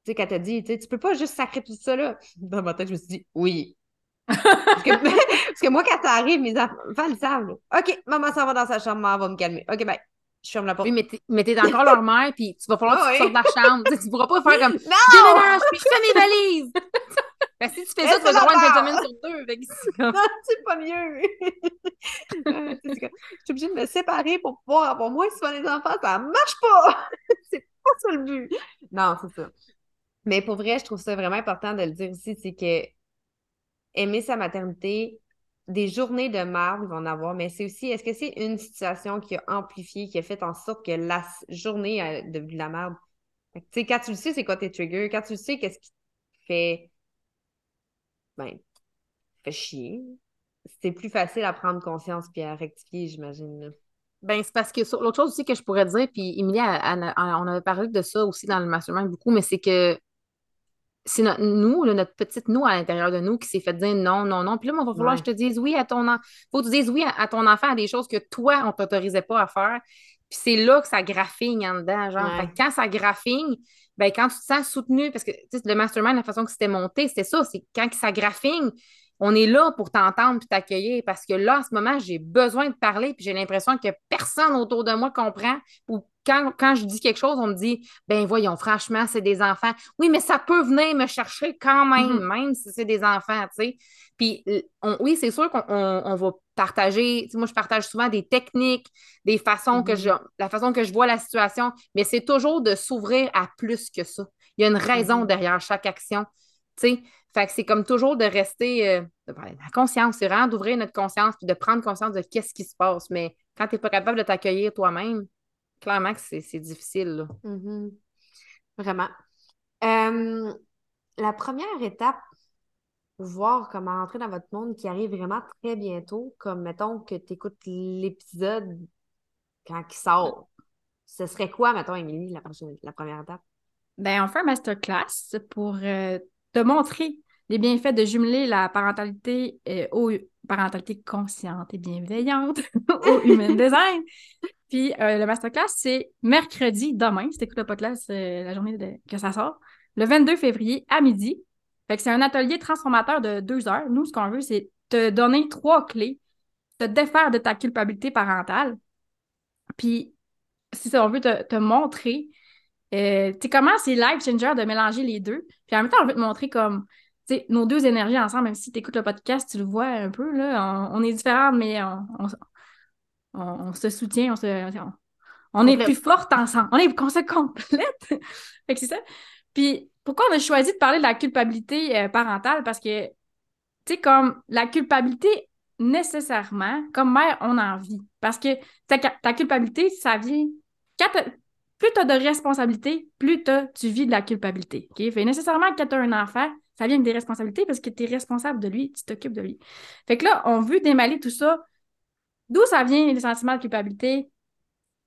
sais, quand t'as dit, tu sais, tu peux pas juste sacrer tout ça, là. Dans ma tête, je me suis dit, oui. parce, que, <laughs> parce que moi, quand ça arrive, mes enfants le savent, là. OK, maman s'en va dans sa chambre, maman va me calmer. OK, ben, je ferme la porte. Oui, mais t'es, encore leur mère, puis tu vas falloir Ah que tu <laughs> oui. sortes de la chambre. Tu pourras pas faire comme <laughs> Non! puis je fais mes valises. Que si tu fais ça, tu vas avoir une semaine sur deux. <laughs> Comme- Non, c'est pas mieux. <laughs> Euh, je suis obligée de me séparer pour pouvoir avoir moins souvent les enfants. Ça marche pas. <laughs> c'est pas ça le but. Non, c'est ça. Mais pour vrai, je trouve ça vraiment important de le dire aussi, c'est que aimer sa maternité, des journées de marde, ils vont en avoir, mais c'est aussi, est-ce que c'est une situation qui a amplifié, qui a fait en sorte que la journée a devenu de la que, Tu sais, quand tu le sais, c'est quoi tes triggers? Quand tu le sais, qu'est-ce qui fait, ben, fait chier? C'est plus facile à prendre conscience puis à rectifier, j'imagine. Ben, c'est parce que l'autre chose aussi que je pourrais dire, puis elle- on avait parlé de ça aussi dans le mastermind beaucoup, mais c'est que c'est notre, nous, là, notre petite nous à l'intérieur de nous qui s'est fait dire non, non, non. Puis là, il va falloir Ouais. que je te dise oui à ton enfant. faut que tu dises oui à, à ton enfant à des choses que toi, on t'autorisait pas à faire. Puis c'est là que ça graffigne en dedans, genre. Ouais. Fait que quand ça graffigne, ben quand tu te sens soutenu, parce que le mastermind, la façon que c'était monté, c'était ça, c'est quand ça graffigne, on est là pour t'entendre puis t'accueillir parce que là, en ce moment, j'ai besoin de parler puis j'ai l'impression que personne autour de moi comprend. Ou quand, quand je dis quelque chose, on me dit, ben voyons, franchement, c'est des enfants. Oui, mais ça peut venir me chercher quand même, Mhm. même si c'est des enfants, tu sais. Puis on- oui, c'est sûr qu'on on- on va partager, moi, je partage souvent des techniques, des façons que Mhm. je, la façon que je vois la situation, mais c'est toujours de s'ouvrir à plus que ça. Il y a une raison Mhm. derrière chaque action, tu sais. Fait que c'est comme toujours de rester, euh, de la conscience, c'est vraiment d'ouvrir notre conscience puis de prendre conscience de qu'est-ce qui se passe. Mais quand tu n'es pas capable de t'accueillir toi-même, clairement que c'est c'est difficile. là. Mhm. Vraiment. Euh, la première étape pour voir comment entrer dans votre monde qui arrive vraiment très bientôt, comme mettons que tu écoutes l'épisode quand il sort, ce serait quoi, mettons, Émilie, la, la première étape? Ben, on fait un masterclass pour euh, te montrer les bienfaits de jumeler la parentalité euh, au parentalité consciente et bienveillante <laughs> au Human <laughs> Design. Puis euh, le masterclass, c'est mercredi, demain, si t'écoutes le podcast, euh, la journée que ça sort, le 22 février à midi. Fait que c'est un atelier transformateur de deux heures. Nous, ce qu'on veut, c'est te donner trois clés, te défaire de ta culpabilité parentale. Puis, si ça, on veut te, montrer euh, comment c'est life changer de mélanger les deux. Puis en même temps, on veut te montrer comme, nos deux énergies ensemble, même si tu écoutes le podcast, tu le vois un peu, là, on, est différentes, mais on, on, se soutient, on se... On, est plus fortes ensemble. On est se complète. <laughs> fait que c'est ça. Puis pourquoi on a choisi de parler de la culpabilité euh, parentale? Parce que, tu sais, comme la culpabilité, nécessairement, comme mère, on en vit. Parce que ta, ta culpabilité, ça vient. plus tu as de responsabilités, plus tu vis de la culpabilité. OK? Fait nécessairement, quand tu as un enfant, ça vient avec des responsabilités parce que tu es responsable de lui, tu t'occupes de lui. Fait que là, on veut démêler tout ça. D'où ça vient les sentiments de culpabilité?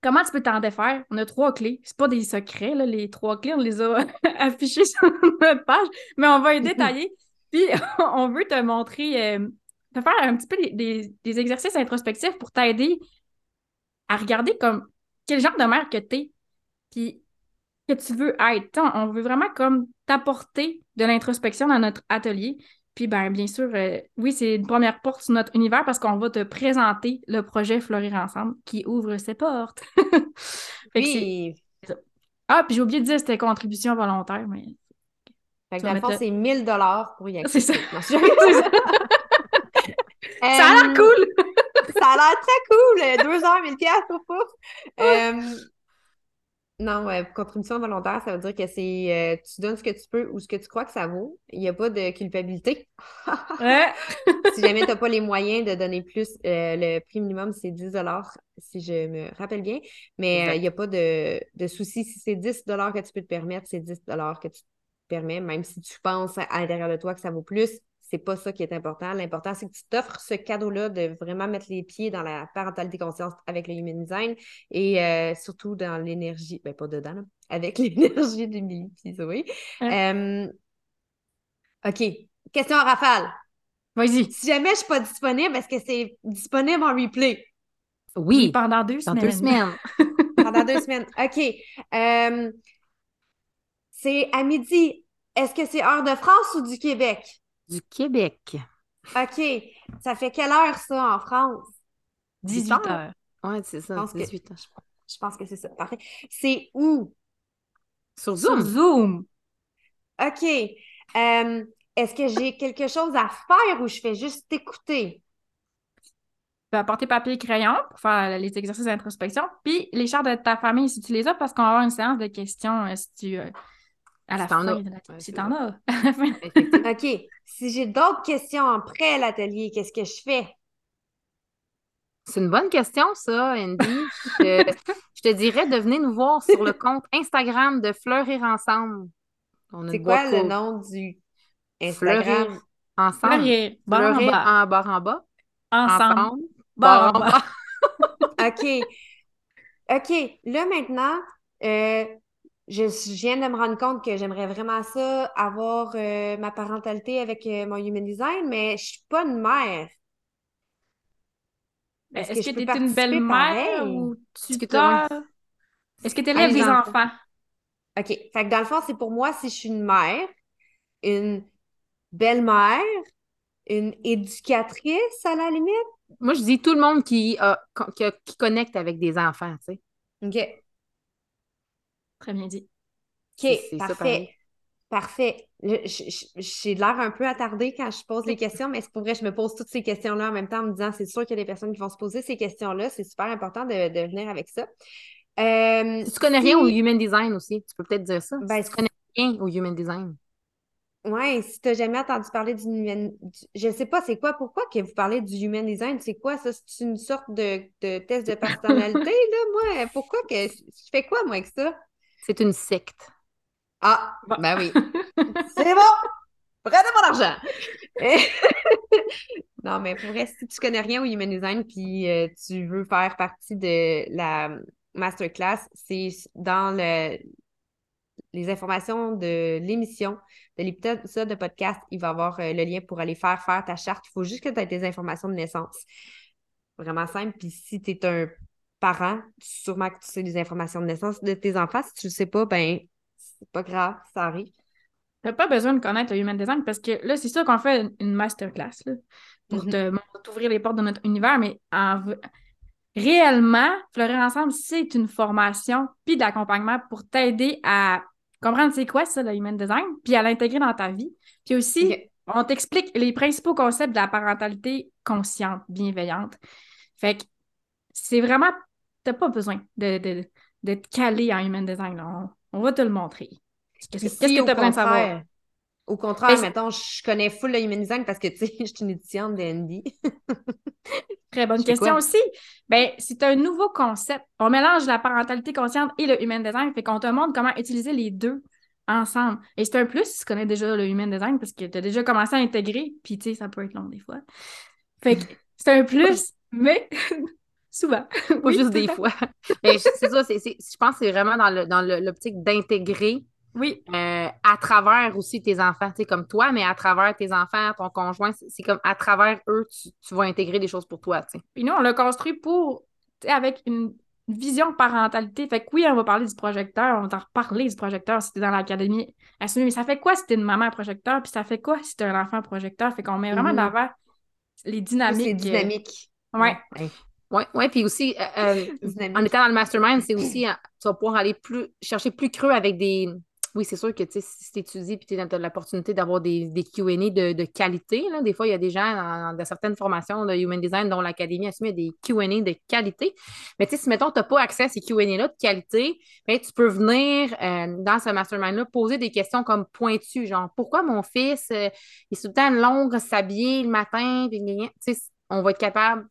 Comment tu peux t'en défaire? On a trois clés. C'est pas des secrets, là, les trois clés, on les a <laughs> affichées sur notre page, mais on va les <laughs> détailler. Puis <laughs> on veut te montrer, euh, te faire un petit peu des, exercices introspectifs pour t'aider à regarder comme quel genre de mère que tu es, puis que tu veux être. On veut vraiment comme t'apporter de l'introspection dans notre atelier. Puis, ben, bien sûr, euh, oui, c'est une première porte sur notre univers parce qu'on va te présenter le projet Fleurir Ensemble qui ouvre ses portes. <laughs> oui. Ah, puis j'ai oublié de dire c'était contribution volontaire, mais. Fait que dans le fond, c'est 1000 pour y accéder. C'est ça. <laughs> ça. ça a l'air cool! ça a l'air très cool! Deux heures, 1000 piastres, pouf. <laughs> Euh, non, ouais, contribution volontaire, ça veut dire que c'est euh, tu donnes ce que tu peux ou ce que tu crois que ça vaut. Il n'y a pas de culpabilité. <laughs> si jamais tu n'as pas les moyens de donner plus, euh, le prix minimum, c'est 10 si je me rappelle bien. Mais euh, il n'y a pas de, de souci. Si c'est 10 que tu peux te permettre, c'est 10 que tu te permets, même si tu penses à l'intérieur de toi que ça vaut plus c'est pas ça qui est important. L'important, c'est que tu t'offres ce cadeau-là de vraiment mettre les pieds dans la parentalité conscience avec le human design et euh, surtout dans l'énergie, ben pas dedans, avec <laughs> l'énergie du puis oui. OK. Question à rafale. Vas-y. Si jamais je suis pas disponible, est-ce que c'est disponible en replay? Oui. Pendant deux semaines. Deux semaines. <laughs> <laughs> Pendant deux semaines. OK. c'est à midi. Est-ce que c'est heure de France ou du Québec? Du Québec. OK. Ça fait quelle heure, ça, en France? 18 heures. Oui, c'est ça, 18 heures. Je pense que c'est ça. Parfait. C'est où? Sur Zoom. Sur Zoom. OK. Euh, est-ce que j'ai quelque chose à faire ou je fais juste écouter? Tu peux apporter papier et crayon pour faire les exercices d'introspection. Puis les chartes de ta famille, si tu les as, parce qu'on va avoir une séance de questions euh, si tu. À la fin. Si t'en as. OK. Si j'ai d'autres questions après l'atelier, qu'est-ce que je fais? C'est une bonne question, ça, Andy. je, te <laughs> dirais de venir nous voir sur le compte Instagram de Fleurir Ensemble. C'est quoi le nom du Instagram? ensemble. Fleurir, Fleurir en bas en bas. Ensemble. Barre en bas. <laughs> OK. OK. Là, maintenant, euh, je, viens de me rendre compte que j'aimerais vraiment ça, avoir euh, ma parentalité avec euh, mon human design, mais je suis pas une mère. Est-ce que, tu es une belle-mère ou tu Est-ce que tu élèves des enfants? OK. Fait que dans le fond, c'est pour moi si je suis une mère, une belle-mère, une éducatrice à la limite. Moi, je dis tout le monde qui, qui connecte avec des enfants, tu sais. OK. Très bien dit. OK, parfait. Parfait. J'ai l'air un peu attardée quand je pose les <laughs> questions, mais c'est pour vrai, je me pose toutes ces questions-là en même temps en me disant c'est sûr qu'il y a des personnes qui vont se poser ces questions-là. C'est super important de, venir avec ça. Euh, tu connais rien au human design aussi, tu peux peut-être dire ça. Ben, tu connais rien au human design. Oui, si tu n'as jamais entendu parler du human. Je ne sais pas, c'est quoi, pourquoi que vous parlez du human design? C'est quoi ça? C'est une sorte de, de test de <laughs> personnalité, là? Moi, pourquoi que. Je fais quoi, moi, avec ça? C'est une secte. Ah, ben oui. <laughs> C'est bon! Prenez mon argent! <laughs> non, mais pour vrai, si tu connais rien au Human Design puis euh, tu veux faire partie de la masterclass, c'est dans le, les informations de l'émission, de l'épisode de podcast, il va y avoir euh, le lien pour aller faire faire ta charte. Il faut juste que tu aies tes informations de naissance. Vraiment simple. Puis si tu es un parents, sûrement que tu sais les informations de naissance de tes enfants. Si tu ne le sais pas, ben c'est pas grave, ça arrive. Tu n'as pas besoin de connaître le human design parce que là, c'est sûr qu'on fait une masterclass là, pour mm-hmm. t'ouvrir les portes de notre univers, mais en réellement, Fleurir ensemble, c'est une formation puis d'accompagnement pour t'aider à comprendre c'est quoi ça, le human design, puis à l'intégrer dans ta vie. Puis aussi, on t'explique les principaux concepts de la parentalité consciente, bienveillante. Fait que c'est vraiment, t'as pas besoin de, d'être calé en human design. On, va te le montrer. Qu'est-ce que tu as besoin de savoir? Au contraire, mettons, je connais full le human design parce que, tu sais, <laughs> je suis une étudiante de <laughs> Très bonne question aussi. Ben, c'est un nouveau concept. On mélange la parentalité consciente et le human design, fait qu'on te montre comment utiliser les deux ensemble. Et c'est un plus si tu connais déjà le human design parce que tu as déjà commencé à intégrer, puis tu sais, ça peut être long des fois. Fait que <laughs> c'est un plus, mais souvent. <laughs> Pas juste des fois. <laughs> mais c'est ça, je pense que c'est vraiment dans l'optique d'intégrer oui. Euh, à travers aussi tes enfants, tu sais, comme toi, mais à travers tes enfants, ton conjoint, c'est comme à travers eux, tu, vas intégrer des choses pour toi, tu sais. Puis nous, on l'a construit pour, avec une vision parentalité. Fait que oui, on va parler du projecteur, on va t'en reparler du projecteur si t'es dans l'académie assumée, mais ça fait quoi si t'es une maman projecteur, puis ça fait quoi si t'es un enfant projecteur? Fait qu'on met vraiment mm -hmm. les dynamiques. Les dynamiques. Ouais. Oui, ouais, puis aussi, euh, en étant dans le mastermind, c'est aussi, tu vas pouvoir aller plus chercher plus creux avec des, oui, c'est sûr que si tu étudies et tu as l'opportunité d'avoir des, des QA de, de, qualité, là, des fois, il y a des gens dans, certaines formations de Human Design dont l'Académie assume des QA de qualité. Mais si, mettons, tu n'as pas accès à ces QA-là de qualité, ben, tu peux venir euh, dans ce mastermind-là poser des questions comme pointues, genre pourquoi mon fils euh, il est tout le temps long s'habiller le matin, on va être capable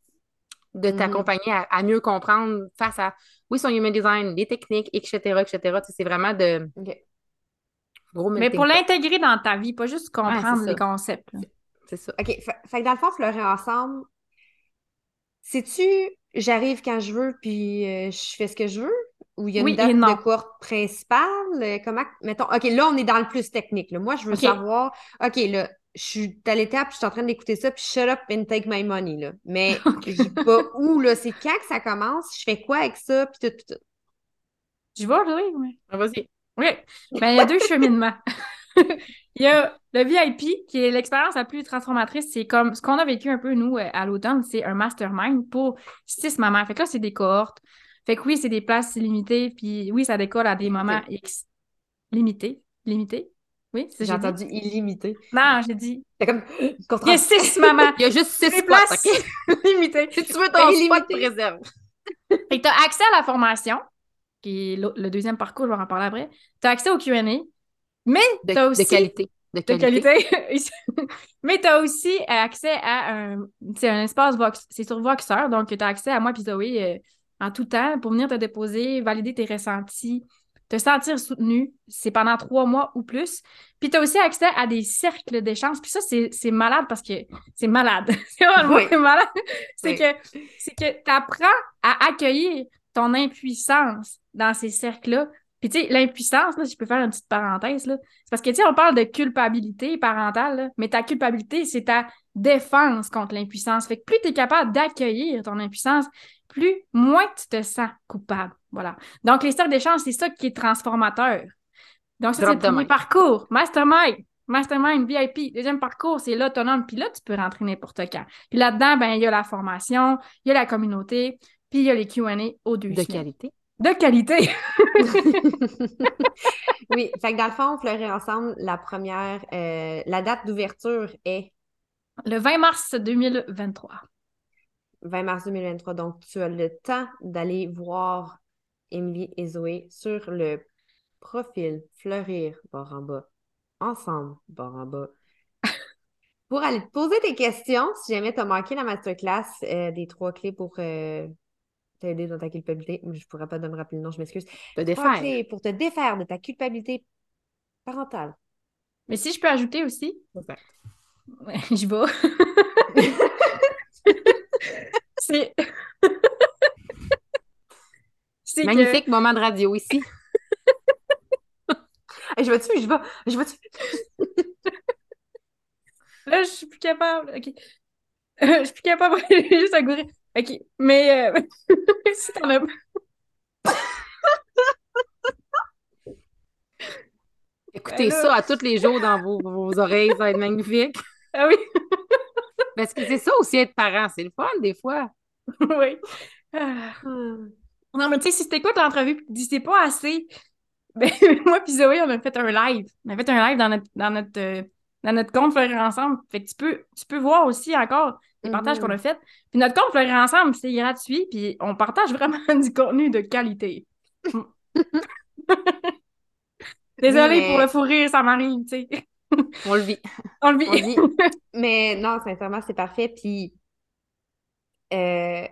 de mm-hmm. t'accompagner à, mieux comprendre face à, oui, son human design, les techniques, etc., etc. C'est vraiment de, mais pour l'intégrer dans ta vie, pas juste comprendre les concepts. C'est ça. OK. Fait, que dans le fond, fleurir ensemble, sais-tu, j'arrive quand je veux, puis euh, je fais ce que je veux? Ou il y a une date de cohorte principale? Comment, mettons, OK, là, on est dans le plus technique. Moi, je veux savoir, OK, là, je suis à l'étape, je suis en train d'écouter ça, puis shut up and take my money, là. Mais <laughs> je sais pas où, là, c'est quand que ça commence, je fais quoi avec ça, puis tout, tout, tout. Je vois, oui, oui. Ah, vas-y. Oui, ben, il y a deux cheminements. <laughs> il y a le VIP, qui est l'expérience la plus transformatrice. C'est comme ce qu'on a vécu un peu, nous, euh, à l'automne, c'est un mastermind pour six mamans. Fait que là, c'est des cohortes. Fait que oui, c'est des places limitées, puis oui, ça décolle à des moments X. Limités. Limités? Oui, J'ai entendu illimité. Non, j'ai dit. C'est comme. Il y a six mamans. <laughs> Il y a juste six places <laughs> limitées. Si tu veux ton spot, réserve. <laughs> Que tu as accès à la formation qui est le deuxième parcours, je vais en parler après, tu as accès au QA, mais tu as aussi. De qualité. De qualité. mais tu as aussi accès à un, un espace Vox. C'est sur Voxer, donc tu as accès à moi et Zoé euh, en tout temps pour venir te déposer, valider tes ressentis, te sentir soutenu. C'est pendant trois mois ou plus. Puis tu as aussi accès à des cercles d'échange. Puis ça, c'est malade parce que c'est malade. <laughs> c'est vraiment <laughs> malade. C'est que, que tu apprends à accueillir ton impuissance dans ces cercles-là. Puis, tu sais, l'impuissance, là, si je peux faire une petite parenthèse, là, c'est parce que, tu sais, on parle de culpabilité parentale, mais ta culpabilité, c'est ta défense contre l'impuissance. Fait que plus tu es capable d'accueillir ton impuissance, plus moins tu te sens coupable. Voilà. Donc, les cercles d'échange, c'est ça qui est transformateur. Donc, ça, c'est le premier parcours. Mastermind. Mastermind VIP. Deuxième parcours, c'est l'autonome. Puis là, tu peux rentrer n'importe quand. Puis là-dedans, ben, il y a la formation, il y a la communauté, puis il y a les QA au deux De qualité. De qualité. <laughs> oui, fait que dans le fond, on fleurit ensemble la première, euh, la date d'ouverture est le 20 mars 2023. 20 mars 2023. Donc, tu as le temps d'aller voir Émilie et Zoé sur le profil Fleurir bord en bas, ensemble bord en bas, <laughs> pour aller te poser tes questions si jamais tu as manqué la masterclass euh, des trois clés pour euh, t'aider dans ta culpabilité. Je ne pourrais pas me rappeler le nom, je m'excuse. Te défaire. pour te défaire de ta culpabilité parentale. Mais si je peux ajouter aussi? Ouais, <laughs> je vais. <laughs> c'est. <laughs> Magnifique moment de radio ici. <laughs> je vais-tu, je vais, je vais-tu? <laughs> Là, je suis plus capable. OK. je suis plus capable juste à gourir. OK. Mais euh... si t'en as Écoutez ben ça à tous les jours dans vos, vos oreilles, ça va être magnifique. Ah oui. Parce que c'est ça aussi être parent, c'est le fun des fois. <laughs> oui. Ah. Non, mais tu sais, si t'écoutes l'entrevue et que tu dis c'est pas assez, <laughs> ben, moi puis Zoé, on a fait un live. On a fait un live dans notre, dans notre, euh, dans notre compte Fleurir Ensemble. Fait que tu peux, tu peux voir aussi encore les partages Mhm. qu'on a fait. Puis notre compte Fleurir Ensemble, c'est gratuit, puis on partage vraiment <laughs> du contenu de qualité. Désolée mais- pour le fou rire, ça m'arrive, tu sais. <laughs> On le vit. On le vit. On. <laughs> Mais non, sincèrement, c'est parfait. Puis euh,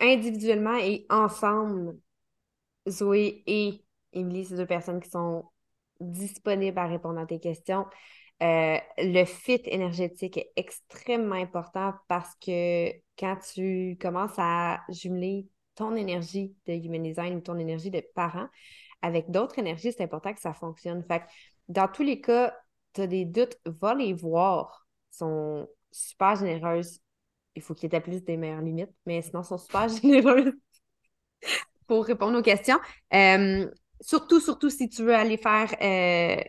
individuellement et ensemble, Zoé et Émilie, c'est deux personnes qui sont disponibles à répondre à tes questions. Euh, le fit énergétique est extrêmement important parce que quand tu commences à jumeler ton énergie de Human Design ou ton énergie de parent avec d'autres énergies, c'est important que ça fonctionne. Fait que dans tous les cas, tu des doutes, va les voir. Ils sont super généreuses. Il faut qu'ils établissent des meilleures limites, mais sinon, ils sont super <laughs> généreuses pour répondre aux questions. Euh, surtout, surtout si tu veux aller faire euh,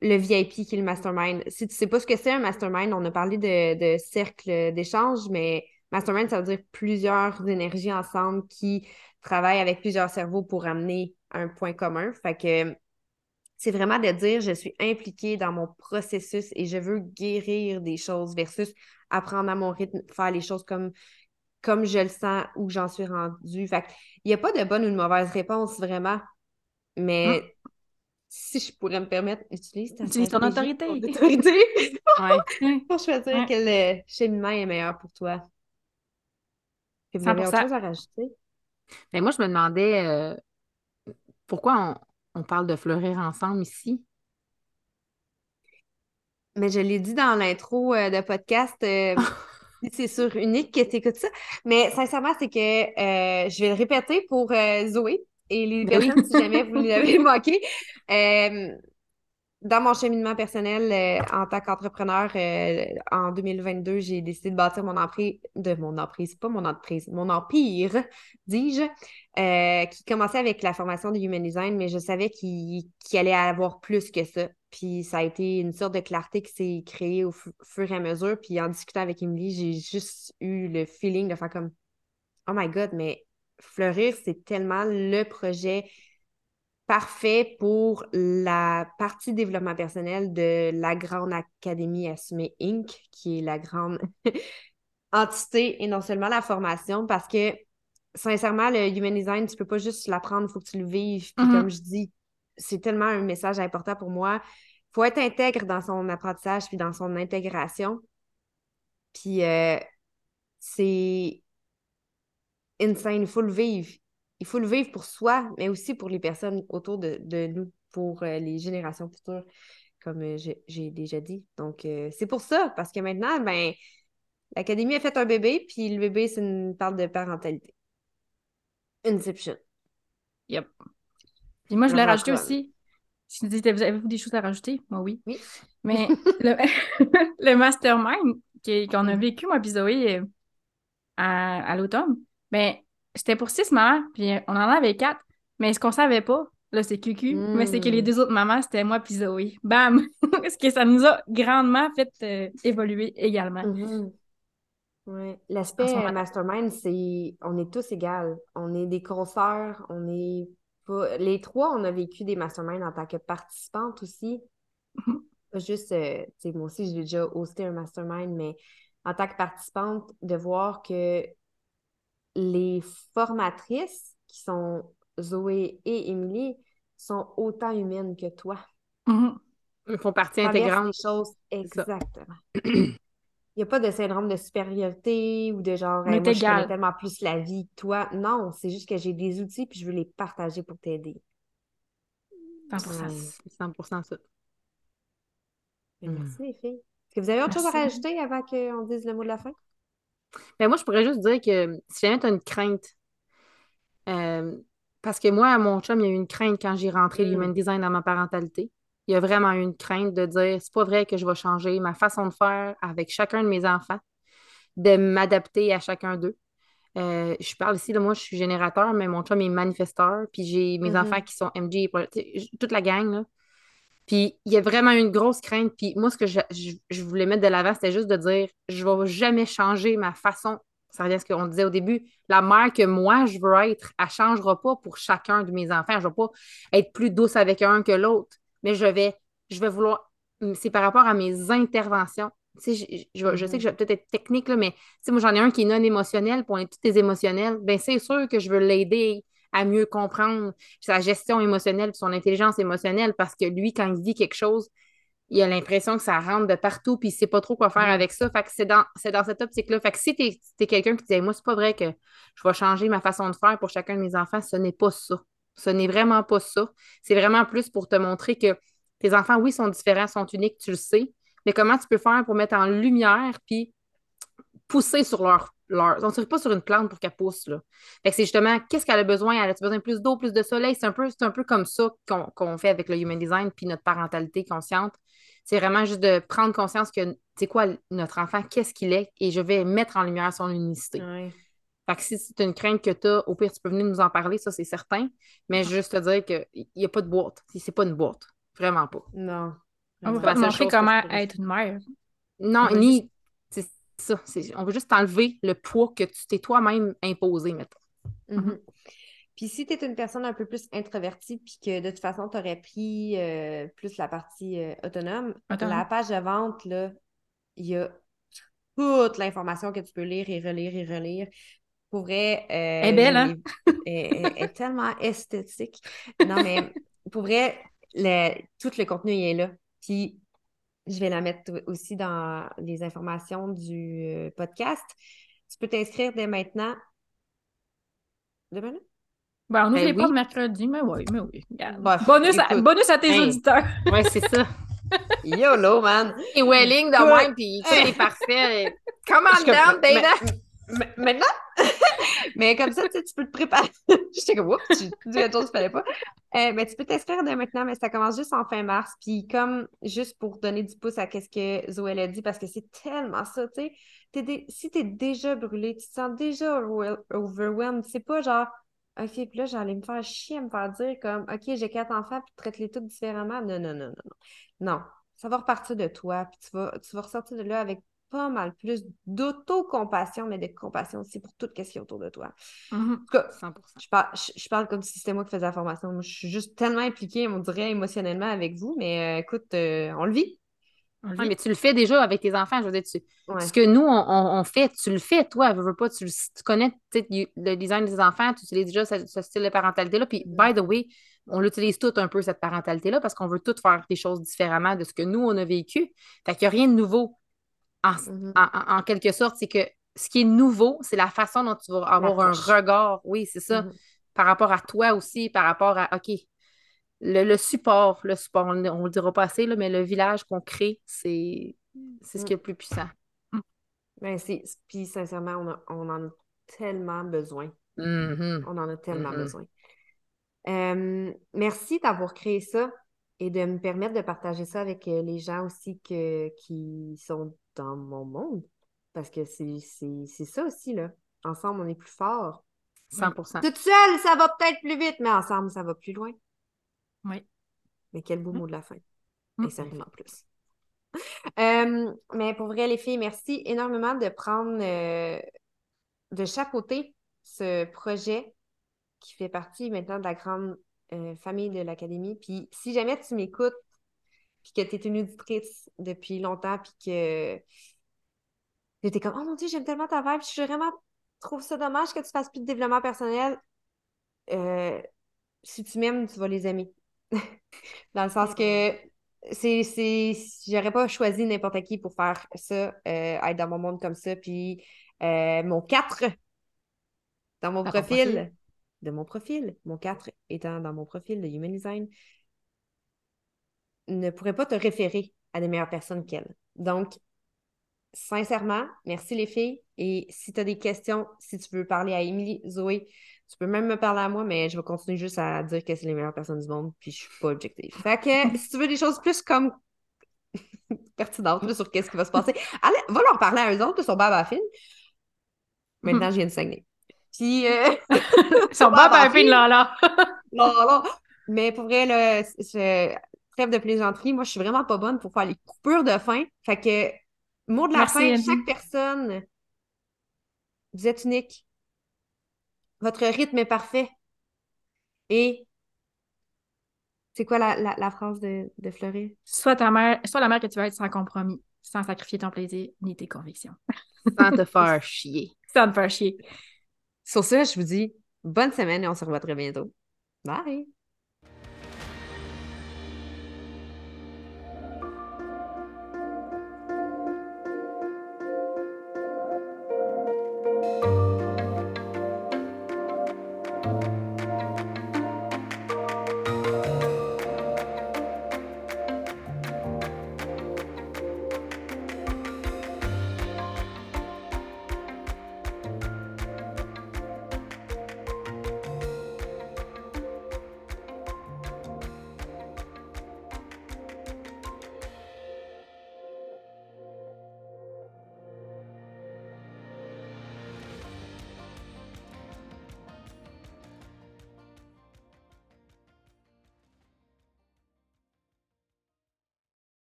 le VIP qui est le mastermind. Si tu sais pas ce que c'est un mastermind, on a parlé de, de cercle d'échange, mais mastermind, ça veut dire plusieurs énergies ensemble qui travaillent avec plusieurs cerveaux pour amener un point commun. Fait que c'est vraiment de dire je suis impliquée dans mon processus et je veux guérir des choses versus apprendre à mon rythme, faire les choses comme, comme je le sens ou j'en suis rendue. Fait il n'y a pas de bonne ou de mauvaise réponse vraiment, mais si je pourrais me permettre, utilise ta Utilise ton autorité. pour autorité <laughs> Ouais. pour choisir Ouais. quel euh, cheminement est meilleur pour toi. Que vous avez autre 100%. chose à rajouter? Mais moi, je me demandais euh, pourquoi on, on parle de fleurir ensemble ici. Mais je l'ai dit dans l'intro euh, de podcast, euh, <laughs> c'est sur Unique que tu écoutes ça. Mais sincèrement, c'est que euh, je vais le répéter pour euh, Zoé et les Ben oui. si jamais vous l'avez <laughs> manqué. Dans mon cheminement personnel en tant qu'entrepreneur, en 2022, j'ai décidé de bâtir mon emprise, de mon emprise, pas mon entreprise, mon empire, dis-je, euh, qui commençait avec la formation de Human Design, mais je savais qu'il qu'il allait avoir plus que ça. Puis ça a été une sorte de clarté qui s'est créée au fu- fur et à mesure. Puis en discutant avec Emily, j'ai juste eu le feeling de faire comme Oh my God, mais Fleurir, c'est tellement le projet parfait pour la partie développement personnel de la grande Académie Assumée Inc., qui est la grande <laughs> entité et non seulement la formation, parce que sincèrement, le Human Design, tu peux pas juste l'apprendre, il faut que tu le vives. Puis Mhm. comme je dis, c'est tellement un message important pour moi. Il faut être intègre dans son apprentissage puis dans son intégration. Puis euh, c'est insane, il faut le vivre. Il faut le vivre pour soi, mais aussi pour les personnes autour de, de nous, pour euh, les générations futures, comme euh, j'ai déjà dit. Donc, c'est pour ça, parce que maintenant, ben, l'Académie a fait un bébé, puis le bébé, c'est une parle de parentalité. Inception. Yep. Puis moi, je voulais J'en rajouter apprends. aussi. Si vous avez-vous des choses à rajouter? Moi, oui. Oui. Mais <laughs> le, <laughs> le mastermind qu'on a Mhm. vécu, moi, puis Zoé, euh, à, à l'automne, ben, c'était pour six mamans, puis on en avait quatre. Mais ce qu'on savait pas, là, c'est QQ, mais c'est que les Mm. deux autres mamans, c'était moi puis Zoé. Bam! <laughs> Ce que ça nous a grandement fait euh, évoluer également. Mhm. Ouais. Ce L'aspect moment. euh, mastermind, c'est on est tous égales. On est des consoeurs, on est pas. Les trois, on a vécu des masterminds en tant que participantes aussi. Mhm. Pas juste, euh, tu sais, moi aussi, j'ai déjà hosté un mastermind, mais en tant que participante, de voir que les formatrices, qui sont Zoé et Émilie, sont autant humaines que toi. Ils font partie intégrante. les choses exactement. <clears throat> Il n'y a pas de syndrome de supériorité ou de genre, Hey, est moi, je connais tellement plus la vie que toi. Non, c'est juste que j'ai des outils puis je veux les partager pour t'aider. 100%. Ouais. C'est 100% ça. Mais Mm. Merci les filles. Est-ce que vous avez autre chose à rajouter avant qu'on dise le mot de la fin? Ben, moi, je pourrais juste dire que si jamais tu as une crainte, euh, parce que moi, mon chum, il y a eu une crainte quand j'ai rentré Mm. l'human design dans ma parentalité. Il y a vraiment eu une crainte de dire c'est pas vrai que je vais changer ma façon de faire avec chacun de mes enfants, de m'adapter à chacun d'eux. Euh, je parle ici, de moi, je suis générateur, mais mon chum est manifesteur, puis j'ai mes Mhm. enfants qui sont MG, toute la gang, là. Puis il y a vraiment une grosse crainte. Puis moi, ce que je, je- je voulais mettre de l'avant, c'était juste de dire je vais jamais changer ma façon ça revient à ce qu'on disait au début, la mère que moi je veux être, elle ne changera pas pour chacun de mes enfants. Je ne vais pas être plus douce avec un que l'autre, mais je vais, je vais vouloir, c'est par rapport à mes interventions. je, je, sais que mm-hmm. je vais peut-être être technique, là, mais moi j'en ai un qui est non émotionnel, pour on est tous des émotionnels, bien c'est sûr que je veux l'aider à mieux comprendre sa gestion émotionnelle, son intelligence émotionnelle, parce que lui, quand il vit quelque chose, il a l'impression que ça rentre de partout, puis il ne sait pas trop quoi faire avec ça. Fait que c'est dans, dans cette optique-là. Fait que si tu es, quelqu'un qui dit Moi, c'est pas vrai que je vais changer ma façon de faire pour chacun de mes enfants, ce n'est pas ça. Ce n'est vraiment pas ça. C'est vraiment plus pour te montrer que tes enfants, oui, sont différents, sont uniques, tu le sais, mais comment tu peux faire pour mettre en lumière puis pousser sur leur leur... On ne tire pas sur une plante pour qu'elle pousse. Là. Fait c'est justement qu'est-ce qu'elle a besoin? Elle a besoin de plus d'eau, plus de soleil? C'est un peu, peu comme ça qu'on, fait avec le human design puis notre parentalité consciente. C'est vraiment juste de prendre conscience que, c'est quoi, notre enfant, qu'est-ce qu'il est et je vais mettre en lumière son unicité. Fait que si c'est une crainte que tu as, au pire, tu peux venir nous en parler, ça, c'est certain. Mais juste te dire qu'il n'y a pas de boîte. C'est pas une boîte. Vraiment pas. Non. On va pas montrer comment être une mère. Non, ni ça. On veut juste enlever le poids que tu t'es toi-même imposé, mettons. Mm-hmm. Puis si tu es une personne un peu plus introvertie, puis que de toute façon, tu aurais pris euh, plus la partie euh, autonome, la page de vente, là, il y a toute l'information que tu peux lire et relire et relire. Pour vrai. Euh, elle est belle, hein? Elle, est tellement esthétique. Non, mais pour vrai, tout le contenu il est là. Puis je vais la mettre aussi dans les informations du euh, podcast. Tu peux t'inscrire dès maintenant. Demain? Ben, on n'oublie ben pas le mercredi, mais oui, mais oui. bonus, à, bonus, à, tes auditeurs. Oui, c'est ça. <laughs> YOLO, man. Et Welling de même, puis tout est parfait. Come on down, Dana. Maintenant? <laughs> mais comme ça, tu, peux te préparer. <laughs> J'étais comme, oups, tu dis la chose fallait pas. Euh, mais tu peux t'inscrire dès maintenant, mais ça commence juste en fin mars. Puis comme, juste pour donner du pouce à ce que Zoé a dit, parce que c'est tellement ça, tu sais. Si tu es déjà brûlé, tu te sens déjà overwhelmed, c'est pas genre, OK, puis là, j'allais me faire chier me faire dire comme, OK, j'ai quatre enfants, puis traite-les tous différemment. Non, non, non, non, non. Non, ça va repartir de toi, puis tu vas, tu vas ressortir de là avec pas mal plus d'autocompassion, mais de compassion aussi pour tout ce qui est autour de toi. Mm-hmm. En tout cas, 100%. Je, parle, je, parle comme si c'était moi qui faisais la formation. je suis juste tellement impliquée, on dirait, émotionnellement avec vous, mais euh, écoute, euh, on le vit. mais tu le fais déjà avec tes enfants, je veux dire, tu... ce que nous, on, fait, tu le fais, toi, veux, veux pas, tu, tu connais le design des enfants, tu utilises déjà ce, style de parentalité-là, puis, by the way, on l'utilise tout un peu, cette parentalité-là, parce qu'on veut tout faire des choses différemment de ce que nous, on a vécu. Fait qu'il n'y a rien de nouveau. Mm-hmm. En, quelque sorte, c'est que ce qui est nouveau, c'est la façon dont tu vas avoir un regard, oui, c'est ça, mm-hmm. par rapport à toi aussi, par rapport à, OK, le, support, le support, on ne le dira pas assez, là, mais le village qu'on crée, c'est ce qui est le plus puissant. Mm. Ben, puis sincèrement, on, en a tellement besoin. Mm-hmm. On en a tellement besoin. Euh, merci d'avoir créé ça et de me permettre de partager ça avec euh, les gens aussi que, qui sont dans mon monde. Parce que c'est ça aussi, là. Ensemble, on est plus fort. 100% Toute seule, ça va peut-être plus vite, mais ensemble, ça va plus loin. Oui. Mais quel beau mm. mot de la fin. Mm. Et certainement plus. <laughs> Euh, mais pour vrai, les filles, merci énormément de prendre, euh, de chapeauter ce projet qui fait partie maintenant de la grande euh, famille de l'Académie. Puis si jamais tu m'écoutes, puis que tu es une auditrice depuis longtemps, puis que tu étais comme Oh mon Dieu, j'aime tellement ta vibe, je vraiment trouve ça dommage que tu fasses plus de développement personnel. Euh, si tu m'aimes, tu vas les aimer. <laughs> Dans le sens que c'est, c'est, j'aurais pas choisi n'importe qui pour faire ça, euh, être dans mon monde comme ça. Puis mon 4 dans mon profil, de mon profil, mon 4 étant dans mon profil de Human Design, ne pourrait pas te référer à des meilleures personnes qu'elle. Donc, sincèrement, merci les filles. Et si tu as des questions, si tu veux parler à Émilie, Zoé, tu peux même me parler à moi, mais je vais continuer juste à dire que c'est les meilleures personnes du monde, puis je suis pas objective. Fait que <laughs> si tu veux des choses plus comme <laughs> pertinentes sur qu'est-ce qui va se passer, allez, va leur parler à eux autres, sur Baba Fin. Maintenant, je viens de saigner. Puis. Euh... <laughs> Son Baba Fin, là, là. là, là. Mais pour vrai, là, trêve de plaisanterie, moi, je suis vraiment pas bonne pour faire les coupures de fin. Fait que, mot de la fin, chaque personne Vous êtes unique. Votre rythme est parfait. Et c'est quoi la, la, la phrase de, de Fleury? Sois ta mère, sois la mère que tu veux être sans compromis, sans sacrifier ton plaisir ni tes convictions. <laughs> Sans te <laughs> faire chier. sans te faire chier. Sur ce, je vous dis bonne semaine et on se revoit très bientôt. Bye!